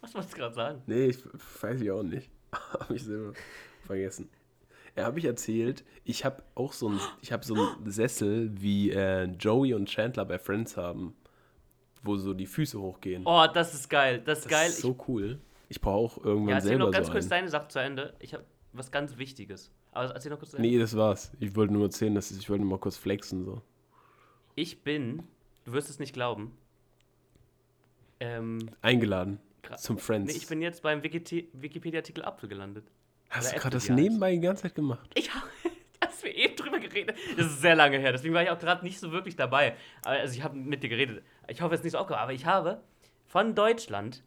Was wolltest du gerade sagen? Nee, ich weiß ich auch nicht. habe ich selber vergessen. Ja, habe ich erzählt, ich habe auch so einen, ich habe so einen Sessel, wie äh, Joey und Chandler bei Friends haben, wo so die Füße hochgehen. Oh, das ist geil. Das ist das geil. ist so cool. Ich brauche auch ich, irgendwann ja, erzähl selber noch ganz so kurz einen. deine Sache zu Ende. Ich habe was ganz Wichtiges. Aber erzähl noch kurz zu Ende. Nee, das war's. Ich wollte nur erzählen, dass ich, ich wollte mal kurz flexen so. Ich bin, du wirst es nicht glauben, ähm, Eingeladen zum Friends. nee, ich bin jetzt beim Wikipedia-Artikel Apfel gelandet. Hast du gerade das nebenbei die ganze Zeit gemacht? Ich habe, als wir eben drüber geredet? Das ist sehr lange her, deswegen war ich auch gerade nicht so wirklich dabei. Aber, Also ich habe mit dir geredet. Ich hoffe, es ist nicht so aufgehört, aber ich habe von Deutschland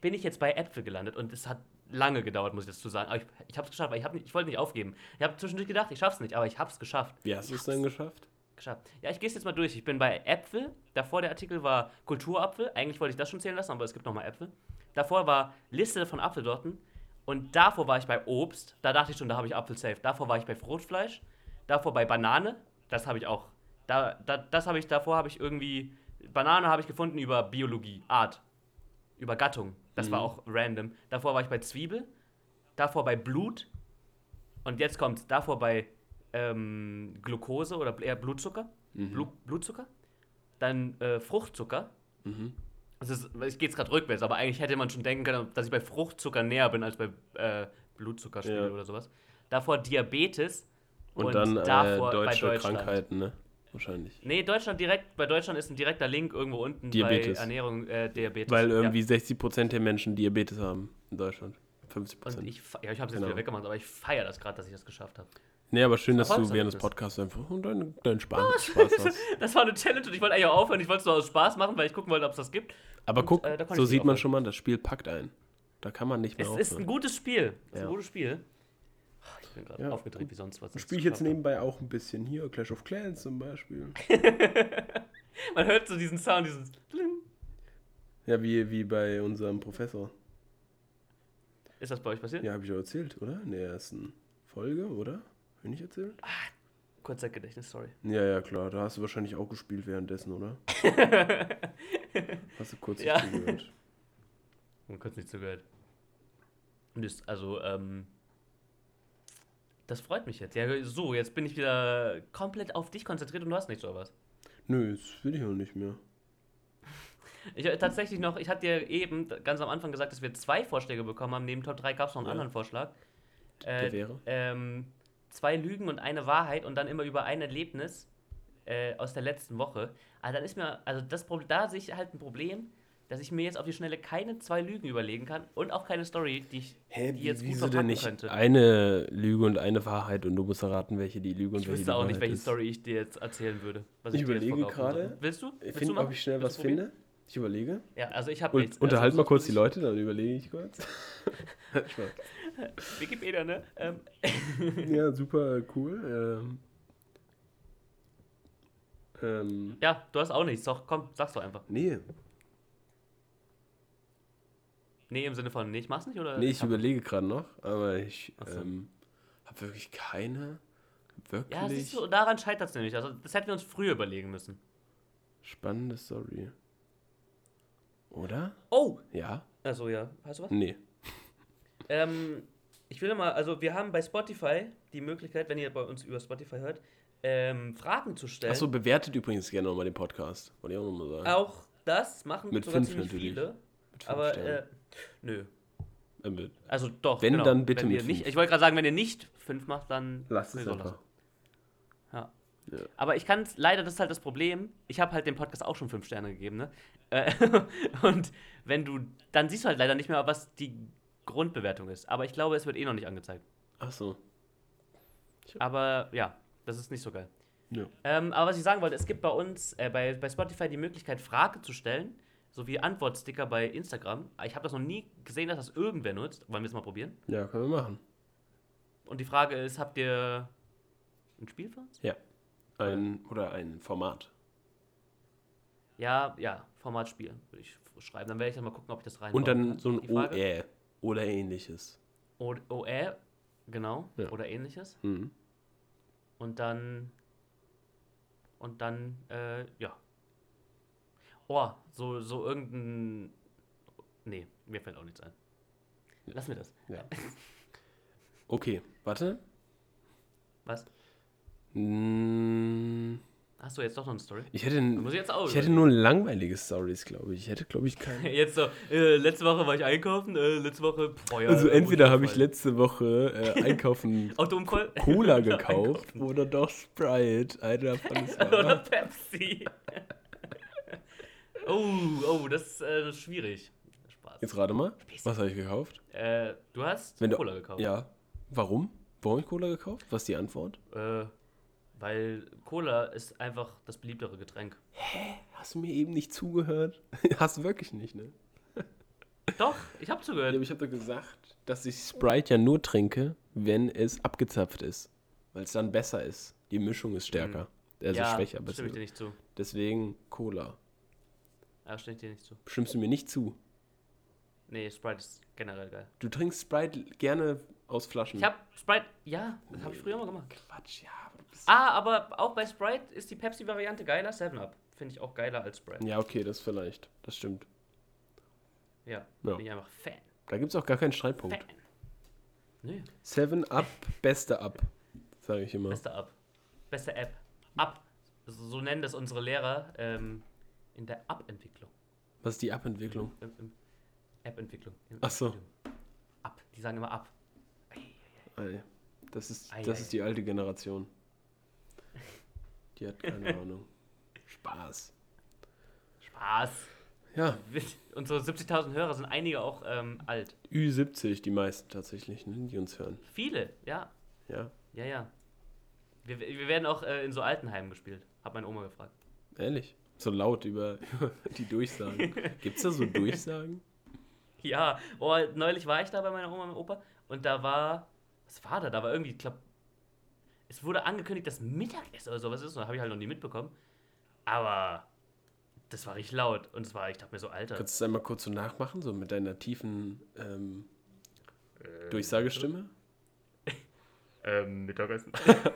bin ich jetzt bei Äpfel gelandet und es hat lange gedauert, muss ich dazu sagen. Aber ich, ich habe es geschafft, weil ich, nicht, ich wollte nicht aufgeben. Ich habe zwischendurch gedacht, ich schaff's nicht, aber ich habe es geschafft. Wie hast du es denn geschafft? Geschafft. Ja, ich gehe es jetzt mal durch. Ich bin bei Äpfel. Davor der Artikel war Kulturapfel. Eigentlich wollte ich das schon zählen lassen, aber es gibt nochmal Äpfel. Davor war Liste von Apfelsorten. Und davor war ich bei Obst. Da dachte ich schon, da habe ich Apfel safe. Davor war ich bei Fruchtfleisch. Davor bei Banane. Das habe ich auch. Da, da, das habe ich, davor habe ich irgendwie. Banane habe ich gefunden über Biologie, Art. Über Gattung. Das war auch random. Davor war ich bei Zwiebel. Davor bei Blut. Und jetzt kommt davor bei ähm, Glucose oder eher Blutzucker. Blu Blutzucker. Dann äh, Fruchtzucker. Das ist, ich gehe jetzt gerade rückwärts, aber eigentlich hätte man schon denken können, dass ich bei Fruchtzucker näher bin als bei äh, Blutzuckerspiegel Ja. oder sowas. Davor Diabetes. Und, dann äh, davor deutsche Krankheiten, ne? Wahrscheinlich. Nee, Deutschland direkt, bei Deutschland ist ein direkter Link irgendwo unten Diabetes. bei Ernährung, äh, Diabetes. Weil irgendwie Ja. 60% der Menschen Diabetes haben in Deutschland. 50%. Und ich, ja, ich habe es jetzt Genau. wieder weggemacht, aber ich feiere das gerade, dass ich das geschafft habe. nee, aber schön, dass du während des Podcasts einfach deinen dein Spaß, Spaß hast. Das war eine Challenge und ich wollte eigentlich auch aufhören. Ich wollte es nur aus Spaß machen, weil ich gucken wollte, ob es das gibt. Aber Und, guck, äh, so sieht man aufhören. schon mal, das Spiel packt ein. Da kann man nicht mehr Es ist ein aufhören. gutes Spiel. Es ist Ja. ein gutes Spiel. Ich bin gerade Ja. aufgedreht wie sonst was. Spiele ich jetzt nebenbei auch ein bisschen hier, Clash of Clans zum Beispiel. Man hört so diesen Sound, diesen. Ja, wie, wie bei unserem Professor. Ist das bei euch passiert? Ja, habe ich auch erzählt, oder? In der ersten Folge, oder? Hab ich nicht erzählt? Kurzzeitgedächtnis, sorry. Ja, ja, klar. Da hast du wahrscheinlich auch gespielt währenddessen, oder? hast du kurz Ja. nicht zugehört. Und kurz nicht zugehört. Und ist, also, ähm. Das freut mich jetzt. Ja, so, jetzt bin ich wieder komplett auf dich konzentriert und du hast nicht so was. Nö, das will ich auch nicht mehr. Ich äh, tatsächlich noch, ich hatte dir eben ganz am Anfang gesagt, dass wir zwei Vorschläge bekommen haben. Neben Top 3 gab es noch einen Ja. anderen Vorschlag. Der Äh, wäre? ähm, zwei Lügen und eine Wahrheit und dann immer über ein Erlebnis äh, aus der letzten Woche. Aber dann ist mir, also das Problem, da sehe ich halt ein Problem, dass ich mir jetzt auf die Schnelle keine zwei Lügen überlegen kann und auch keine Story, die ich Hä, die jetzt gut wieso verpacken denn nicht könnte. eine Lüge und eine Wahrheit und du musst erraten, welche die Lüge und Ich welche wüsste die auch nicht, Wahrheit welche ist. Story ich dir jetzt erzählen würde. Ich jetzt überlege gerade. Willst du? Ich Willst finde, du ob ich schnell Willst was finde. Ich überlege. Ja, also ich habe nichts. unterhalt also, mal kurz die ich- Leute, dann überlege ich kurz. Spaß. Wikipedia, ne? Ähm, ja, super cool. Ähm, ähm, ja, du hast auch nichts. Doch, komm, sag's doch einfach. nee, Nee, im Sinne von, nee, ich mach's nicht, oder? nee, ich überlege gerade noch, aber ich so. ähm, habe wirklich keine wirklich Ja, siehst du, daran scheitert es nämlich. Also, das hätten wir uns früher überlegen müssen. spannende Story. Oder? Oh! Ja? Also, ja. Hast du was? Nee. Ähm, ich will mal, also, wir haben bei Spotify die Möglichkeit, wenn ihr bei uns über Spotify hört, ähm, Fragen zu stellen. Achso, bewertet übrigens gerne nochmal den Podcast. Wollte ich auch nochmal sagen. Auch das machen Mit sogar fünf ziemlich natürlich. viele. Mit fünf Aber, äh, nö. Also, doch. Wenn, genau. dann bitte wenn mit nicht. Ich wollte gerade sagen, wenn ihr nicht fünf macht, dann. Lasst es einfach. Ja. Ja. Aber ich kann es, leider, das ist halt das Problem. Ich habe halt dem Podcast auch schon fünf Sterne gegeben, ne? Äh, und wenn du, dann siehst du halt leider nicht mehr, was die Grundbewertung ist. Aber ich glaube, es wird eh noch nicht angezeigt. Achso. Aber ja, das ist nicht so geil. Ja. Ähm, aber was ich sagen wollte, es gibt bei uns, äh, bei, bei Spotify die Möglichkeit, Frage zu stellen, sowie Antwortsticker bei Instagram. Ich habe das noch nie gesehen, dass das irgendwer nutzt. Wollen wir es mal probieren? ja, können wir machen. Und die Frage ist, habt ihr ein Spiel für uns? Ja. Ein, oder ein Format. Ja, ja, Formatspiel würde ich schreiben. Dann werde ich dann mal gucken, ob ich das rein Und dann so ein? OE oder ähnliches. O OR, genau, Ja. oder ähnliches. Mhm. Und dann, und dann, äh, ja. Oh, so, so irgendein, nee, mir fällt auch nichts ein. Lass mir das. Ja. Okay, warte. Was? Mm, Hast du jetzt doch noch eine Story? Ich hätte, ich hätte nur langweilige Stories, glaube ich. Ich hätte, glaube ich, keine. jetzt so, äh, letzte Woche war ich einkaufen, äh, letzte Woche, boah, ja, Also entweder habe ich letzte Woche äh, einkaufen Cola gekauft Einkaufen. oder doch Sprite. Einer ist Oder. Pepsi. Oh, oh, das ist äh, schwierig. Spaß. Jetzt rate mal, was habe ich gekauft? Äh, du hast Wenn du- Cola gekauft. Ja. Warum? Warum habe ich Cola gekauft? Was ist die Antwort? Äh, Weil Cola ist einfach das beliebtere Getränk. Hast du mir eben nicht zugehört? Hast du wirklich nicht, ne? Doch, ich habe zugehört. ich habe doch gesagt, dass ich Sprite ja nur trinke, wenn es abgezapft ist. Weil es dann besser ist. Die Mischung ist stärker. Also ja, schwächer. stimme ich dir besser. nicht zu. Deswegen Cola. Ja, stimme dir nicht zu. Stimmst du mir nicht zu? Nee, Sprite ist generell geil. Du trinkst Sprite gerne aus Flaschen. Ich habe Sprite, ja, das habe ich früher mal gemacht. Quatsch, ja. aber du bist- Ah, aber auch bei Sprite ist die Pepsi-Variante geiler. 7-Up. Finde ich auch geiler als Sprite. Ja, okay, das vielleicht. Das stimmt. Ja, Ja. bin ich einfach Fan. Da gibt es auch gar keinen Streitpunkt. Fan. Nö, Seven Up, beste Up. Sage ich immer. beste Up. Beste App. Up. So, so nennen das unsere Lehrer ähm, in der App-Entwicklung. Was ist die App-Entwicklung. Im Ach so. Up. Die sagen immer. Ey, Das ist, Ei, das ei. ist die alte Generation. Die hat keine Ahnung. Spaß. Spaß. Ja, Unsere 70.000 Hörer sind einige auch ähm, alt. Ü70 die meisten tatsächlich, ne, die uns hören. Viele, ja. Ja, Ja, ja. Wir, wir werden auch äh, in so Altenheimen gespielt. Hat meine Oma gefragt. ehrlich. So laut über, über die Durchsagen. Gibt es da so Durchsagen? Ja, oh, neulich war ich da bei meiner Oma und Opa und da war, was war da? Da war irgendwie, ich glaube, es wurde angekündigt, dass Mittagessen oder sowas ist. Und habe ich halt noch nie mitbekommen. Aber das war richtig laut und es war, ich dachte mir so, Alter. Kannst du es einmal kurz so nachmachen, so mit deiner tiefen ähm, Durchsagestimme? Ähm, Mittagessen.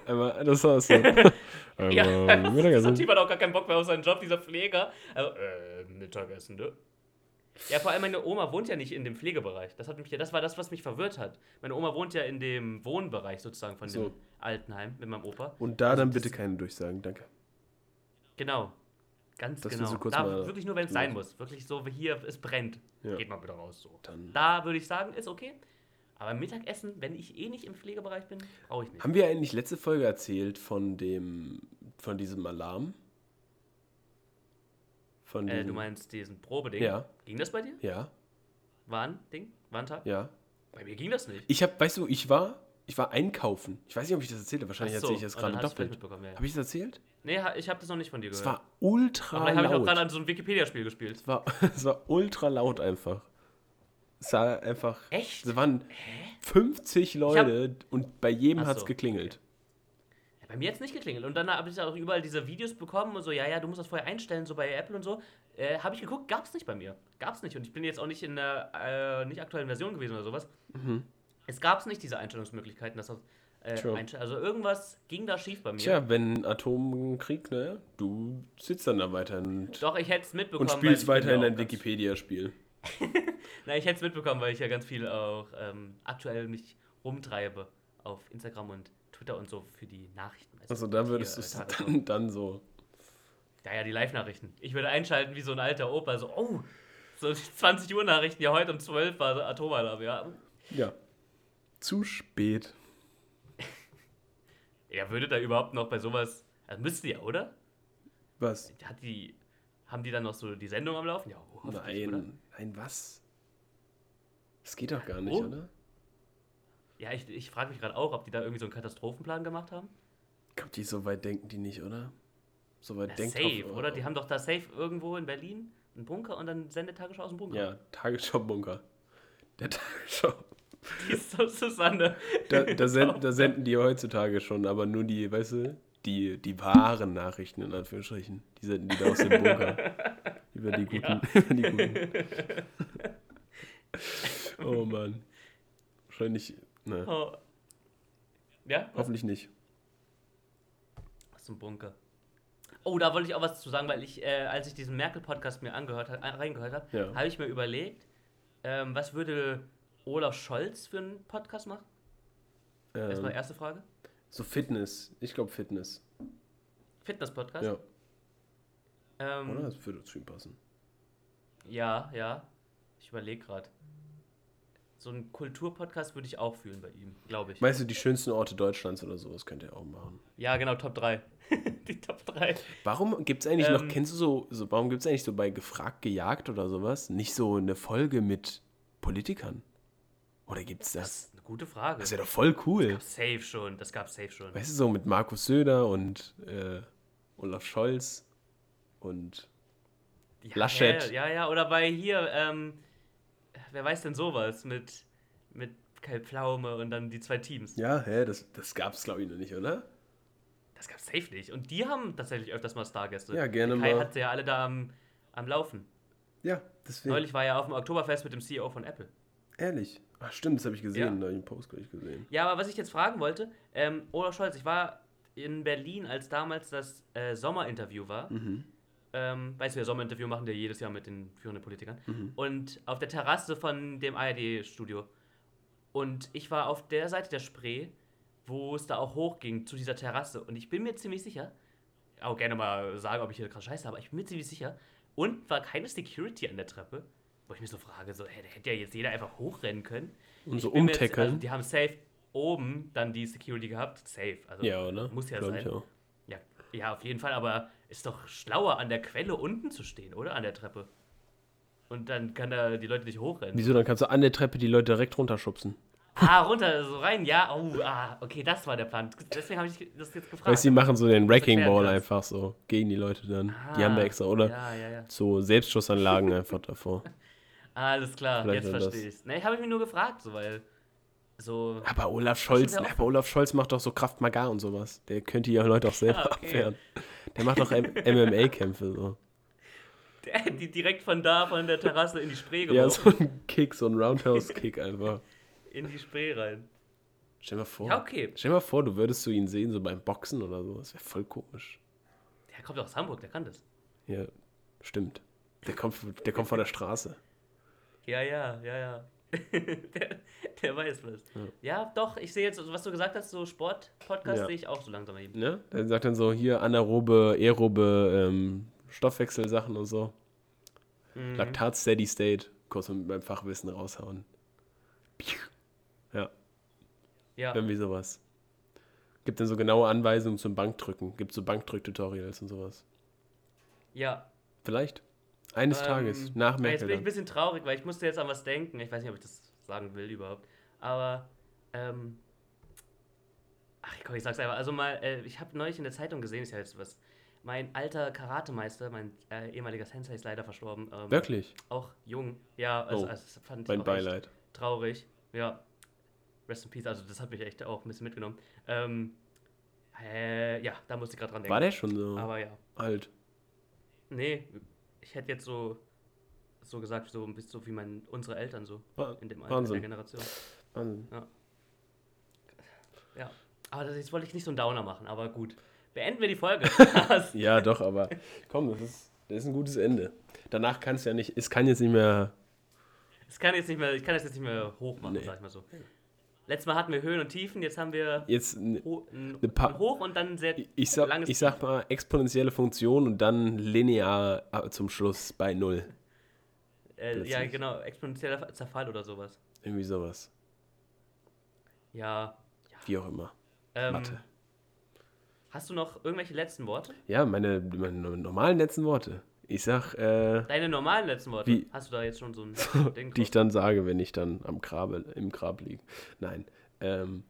Einmal, das war's so. ja, Einmal das Mittagessen. Typ hat auch gar keinen Bock mehr auf seinen Job, dieser Pfleger. Also, äh, Mittagessen, ne? Ja, vor allem meine Oma wohnt ja nicht in dem Pflegebereich. Das, hat mich, ja- das war das, was mich verwirrt hat. Meine Oma wohnt ja in dem Wohnbereich sozusagen von So. dem Altenheim mit meinem Opa. Und da Also dann das- bitte keine Durchsagen, danke. Genau. Ganz Das genau. kurz da wirklich nur, wenn es sein muss. Wirklich so wie hier, es brennt. Ja. Geht mal bitte raus. So. Dann. Da würde ich sagen, ist okay. Aber Mittagessen, wenn ich eh nicht im Pflegebereich bin, brauche ich nicht. Haben wir eigentlich letzte Folge erzählt von dem, von diesem Alarm? Von Äh, du meinst diesen Probeding? Ja. Ging das bei dir? Ja, War ein Ding? War ein Tag? ja. Bei mir ging das nicht. Ich habe, weißt du, ich war, ich war einkaufen. Ich weiß nicht, ob ich das erzählte. Wahrscheinlich so, erzähle ich das und gerade doppelt. ja. Habe ich das erzählt? Nee, ich habe das noch nicht von dir Es gehört. war ultra Aber vielleicht habe ich auch gerade laut. an so einem Wikipedia-Spiel gespielt. Es war, es war ultra laut einfach. Es war einfach. Echt? Es waren 50 Leute und bei jedem hat es geklingelt. Ja, bei mir hat es nicht geklingelt. Und dann habe ich auch überall diese Videos bekommen und so, ja, ja, du musst das vorher einstellen, so bei Apple und so. Äh, habe ich geguckt, gab es nicht bei mir. Gab es nicht. Und ich bin jetzt auch nicht in der äh, nicht aktuellen Version gewesen oder sowas. Es gab es nicht, diese Einstellungsmöglichkeiten. Das, äh, also irgendwas ging da schief bei mir. Tja, wenn Atomkrieg, ne? Du sitzt dann da weiter und, Doch, ich hätte es mitbekommen. und spielst weil ich bin weiter in ja dein auch ganz- Wikipedia-Spiel. Na, ich hätte es mitbekommen, weil ich ja ganz viel auch ähm, aktuell mich rumtreibe auf Instagram und Twitter und so für die Nachrichten. Also da hier, würdest du äh, es Tagesschau. dann, dann so. Ja, ja, die Live-Nachrichten. Ich würde einschalten wie so ein alter Opa, so, oh, so 20 Uhr Nachrichten, ja, heute um 12 war Atomalarm, ja. Ja. Zu spät. Ja, würde da überhaupt noch bei sowas, also müsste ja, oder? Was? Hat die, haben die dann noch so die Sendung am Laufen? Ja, hoffentlich, oder? Nein, nein, was? Das geht doch gar nicht, Oh. oder? Ja, ich, ich frage mich gerade auch, ob die da irgendwie so einen Katastrophenplan gemacht haben. Ich glaube, die so weit denken die nicht, oder? So weit Ja, denkt safe, drauf- oder? Die haben doch da safe irgendwo in Berlin einen Bunker und dann sendet Tagesschau aus dem Bunker. Ja, Tagesschau-Bunker. Der Tagesschau. Die ist so Susanne. Da, da, senden, da senden die heutzutage schon, aber nur die, weißt du, die, die wahren Nachrichten in Anführungsstrichen. Die senden die da aus dem Bunker. über die guten. Ja. Über die guten. oh Mann. Wahrscheinlich. Ne, Oh. Ja? Hoffentlich nicht. Aus dem Bunker. Oh, da wollte ich auch was zu sagen, weil ich, äh, als ich diesen Merkel-Podcast mir angehört hab, äh, reingehört habe, Ja. habe ich mir überlegt, ähm, was würde Olaf Scholz für einen Podcast machen? Erstmal Ähm, erste Frage. so Fitness. Ich glaube Fitness. Fitness-Podcast? Ja. Ähm, Oder? Das würde zu ihm passen. Ja, ja. Ich überlege gerade. So einen Kulturpodcast würde ich auch fühlen bei ihm, glaube ich. Meinst du die schönsten Orte Deutschlands oder sowas könnt ihr auch machen? Ja, genau, Top 3. Die Top 3. Warum gibt es eigentlich noch, Ähm, kennst du so, so warum gibt es eigentlich so bei Gefragt, Gejagt oder sowas nicht so eine Folge mit Politikern? Oder gibt es das? Das ist eine gute Frage. Das wäre doch voll cool. Safe schon, das gab safe schon. Weißt du, so mit Markus Söder und äh, Olaf Scholz und Ja, Laschet. Ja, ja, oder bei hier, ähm, wer weiß denn sowas mit, mit Kai Pflaume und dann die zwei Teams. Ja, hä, das, das gab es, glaube ich, noch nicht, oder? Das gab's safe nicht. Und die haben tatsächlich öfters mal Stargäste. Ja, gerne Kai mal. hat sie ja alle da am, am Laufen. Ja, deswegen. Neulich war er auf dem Oktoberfest mit dem CEO von Apple. Ehrlich. Ach, stimmt, das habe ich gesehen. Ja. Da habe ich einen Post gleich gesehen. Ja, aber was ich jetzt fragen wollte, ähm, Olaf Scholz, ich war in Berlin, als damals das äh, Sommerinterview war. Mhm. Ähm, weißt du, wir Sommerinterview machen wir jedes Jahr mit den führenden Politikern. Mhm. Und auf der Terrasse von dem ARD-Studio. Und ich war auf der Seite der Spree, wo es da auch hochging zu dieser Terrasse. Und ich bin mir ziemlich sicher, auch gerne mal sagen, ob ich hier krass scheiße habe, aber ich bin mir ziemlich sicher. Und war keine Security an der Treppe, wo ich mich so frage, so, da hätte ja jetzt jeder einfach hochrennen können. Und so umtackeln. Also die haben safe oben dann die Security gehabt. Safe. Also ja, oder? muss ja Glaub sein. Ja, ja, auf jeden Fall, aber ist doch schlauer, an der Quelle unten zu stehen, oder? An der Treppe. Und dann kann da die Leute nicht hochrennen. Wieso, dann kannst du an der Treppe die Leute direkt runterschubsen. Ah, runter, so rein, ja. Oh, ah, okay, das war der Plan. Deswegen habe ich das jetzt gefragt. Weißt du, die machen so den Wrecking Ball einfach so gegen die Leute dann. die haben da Ah, extra, oder? Ja, ja, ja. So Selbstschussanlagen einfach davor. Alles klar, Vielleicht jetzt verstehe ich Ne, habe ich mich nur gefragt, so, weil so. Aber Olaf Scholz, aber Olaf Scholz macht doch so Kraft Maga und sowas. Der könnte ja Leute auch selber Ja, okay. abwehren. Der macht doch MMA-Kämpfe so. Der, die direkt von da, von der Terrasse in die Spree Ja, geworfen. so ein Kick, so ein Roundhouse-Kick einfach. In die Spree rein. Stell dir mal vor. Ja, okay. Stell mal vor, du würdest so ihn sehen, so beim Boxen oder so. Das wäre voll komisch. Der kommt aus Hamburg, der kann das. Ja, stimmt. Der kommt, der kommt von der Straße. Ja, ja, ja, ja. der, der weiß was. Ja. doch, ich sehe jetzt, was du gesagt hast, so Sport-Podcast Ja. sehe ich auch so langsam eben. Ne? Der sagt dann so, hier anaerobe, aerobe ähm, Stoffwechselsachen und so. Mhm. Laktat Steady State. Kurz mit meinem Fachwissen raushauen. Ja, Ja, irgendwie sowas. Gibt dann so genaue Anweisungen zum Bankdrücken. Gibt so Bankdrück-Tutorials und sowas. ja. Vielleicht. Eines Ähm, Tages, nach Jetzt Merkel bin ich ein bisschen traurig, weil ich musste jetzt an was denken. Ich weiß nicht, ob ich das sagen will überhaupt. Aber, ähm. Ach komm, ich sag's einfach. Also mal, äh, ich habe neulich in der Zeitung gesehen, ist ja jetzt was. Mein alter Karatemeister, mein äh, ehemaliger Sensei ist leider verstorben. Ähm, Wirklich? Auch jung. Ja, also, Oh, also das fand ich Mein auch echt Beileid. traurig. Ja. Rest in Peace. Also das hat mich echt auch ein bisschen mitgenommen. Ähm, äh, ja, da musste ich gerade dran denken. War der schon so Aber ja. alt? Nee, ich hätte jetzt so, so gesagt, so ein bisschen so wie mein, unsere Eltern so in dem Alter der Generation. Wahnsinn. Ja. Aber das, jetzt wollte ich nicht so einen Downer machen, aber gut. Beenden wir die Folge. Ja, doch, aber komm, das ist, das ist ein gutes Ende. Danach kann es ja nicht, es kann jetzt nicht mehr. Es kann jetzt nicht mehr, ich kann das jetzt nicht mehr hoch machen, Nee. sag ich mal so. Letztes Mal hatten wir Höhen und Tiefen, jetzt haben wir Jetzt, n- ho ein, Ne ein Hoch und dann sehr ich sag, langes ich sag mal, exponentielle Funktion und dann linear äh, zum Schluss bei Null. äh, Ja, genau, exponentieller Zerfall oder sowas. Irgendwie sowas. Ja. Wie auch immer. Ähm, Mathe. Hast du noch irgendwelche letzten Worte? Ja, meine, meine normalen letzten Worte. Ich sag, äh, Deine normalen letzten Worte? Wie? Hast du da jetzt schon so ein Ding die ich dann sage, wenn ich dann am Grabe, im Grab liege. Nein. Ähm,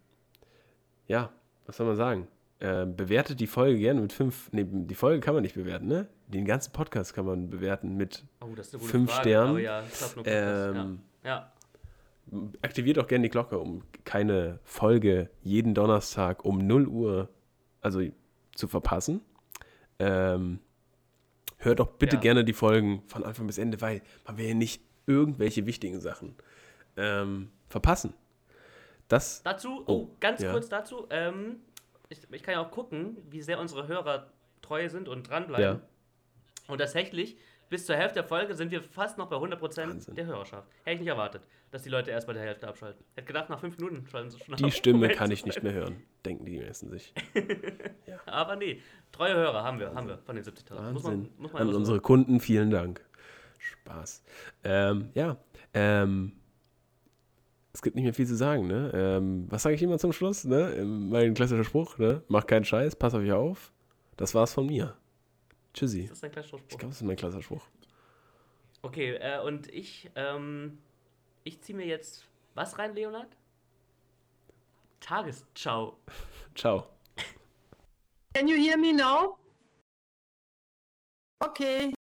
ja, was soll man sagen? Äh, bewertet die Folge gerne mit fünf. Nee, die Folge kann man nicht bewerten, ne? Den ganzen Podcast kann man bewerten mit. Oh, das ist fünf Frage, Sternen. Ja, Ähm, ja. ja. Aktiviert auch gerne die Glocke, um keine Folge jeden Donnerstag um 0 Uhr also zu verpassen. Ähm, hört auch bitte Ja. gerne die Folgen von Anfang bis Ende, weil man will ja nicht irgendwelche wichtigen Sachen ähm, verpassen. Das, Dazu, oh, Oh, ganz ja. kurz dazu, ähm, ich, ich kann ja auch gucken, wie sehr unsere Hörer treu sind und dranbleiben. Ja. Und tatsächlich, bis zur Hälfte der Folge sind wir fast noch bei 100% Wahnsinn. der Hörerschaft. Hätte ich nicht erwartet, dass die Leute erst bei der Hälfte abschalten. Hätte gedacht, nach fünf Minuten schalten sie schon die ab. Stimme Um kann ich nicht mehr hören, denken die meisten sich. Aber nee, treue Hörer haben wir, haben wir von den 70.000. Muss man, muss man An unsere Kunden vielen Dank. Spaß. Ähm, ja, ähm, es gibt nicht mehr viel zu sagen, ne? Ähm, was sage ich immer zum Schluss, ne? Mein klassischer Spruch, ne? Mach keinen Scheiß, pass auf euch auf. Das war's von mir. Tschüssi. Das ist ein kleiner Ich Spruch. glaube, das ist mein klassischer Spruch. Okay, äh, und ich, ähm, ich ziehe mir jetzt was rein, Leonard? Tagesschau. Ciao. Can you hear me now? Okay.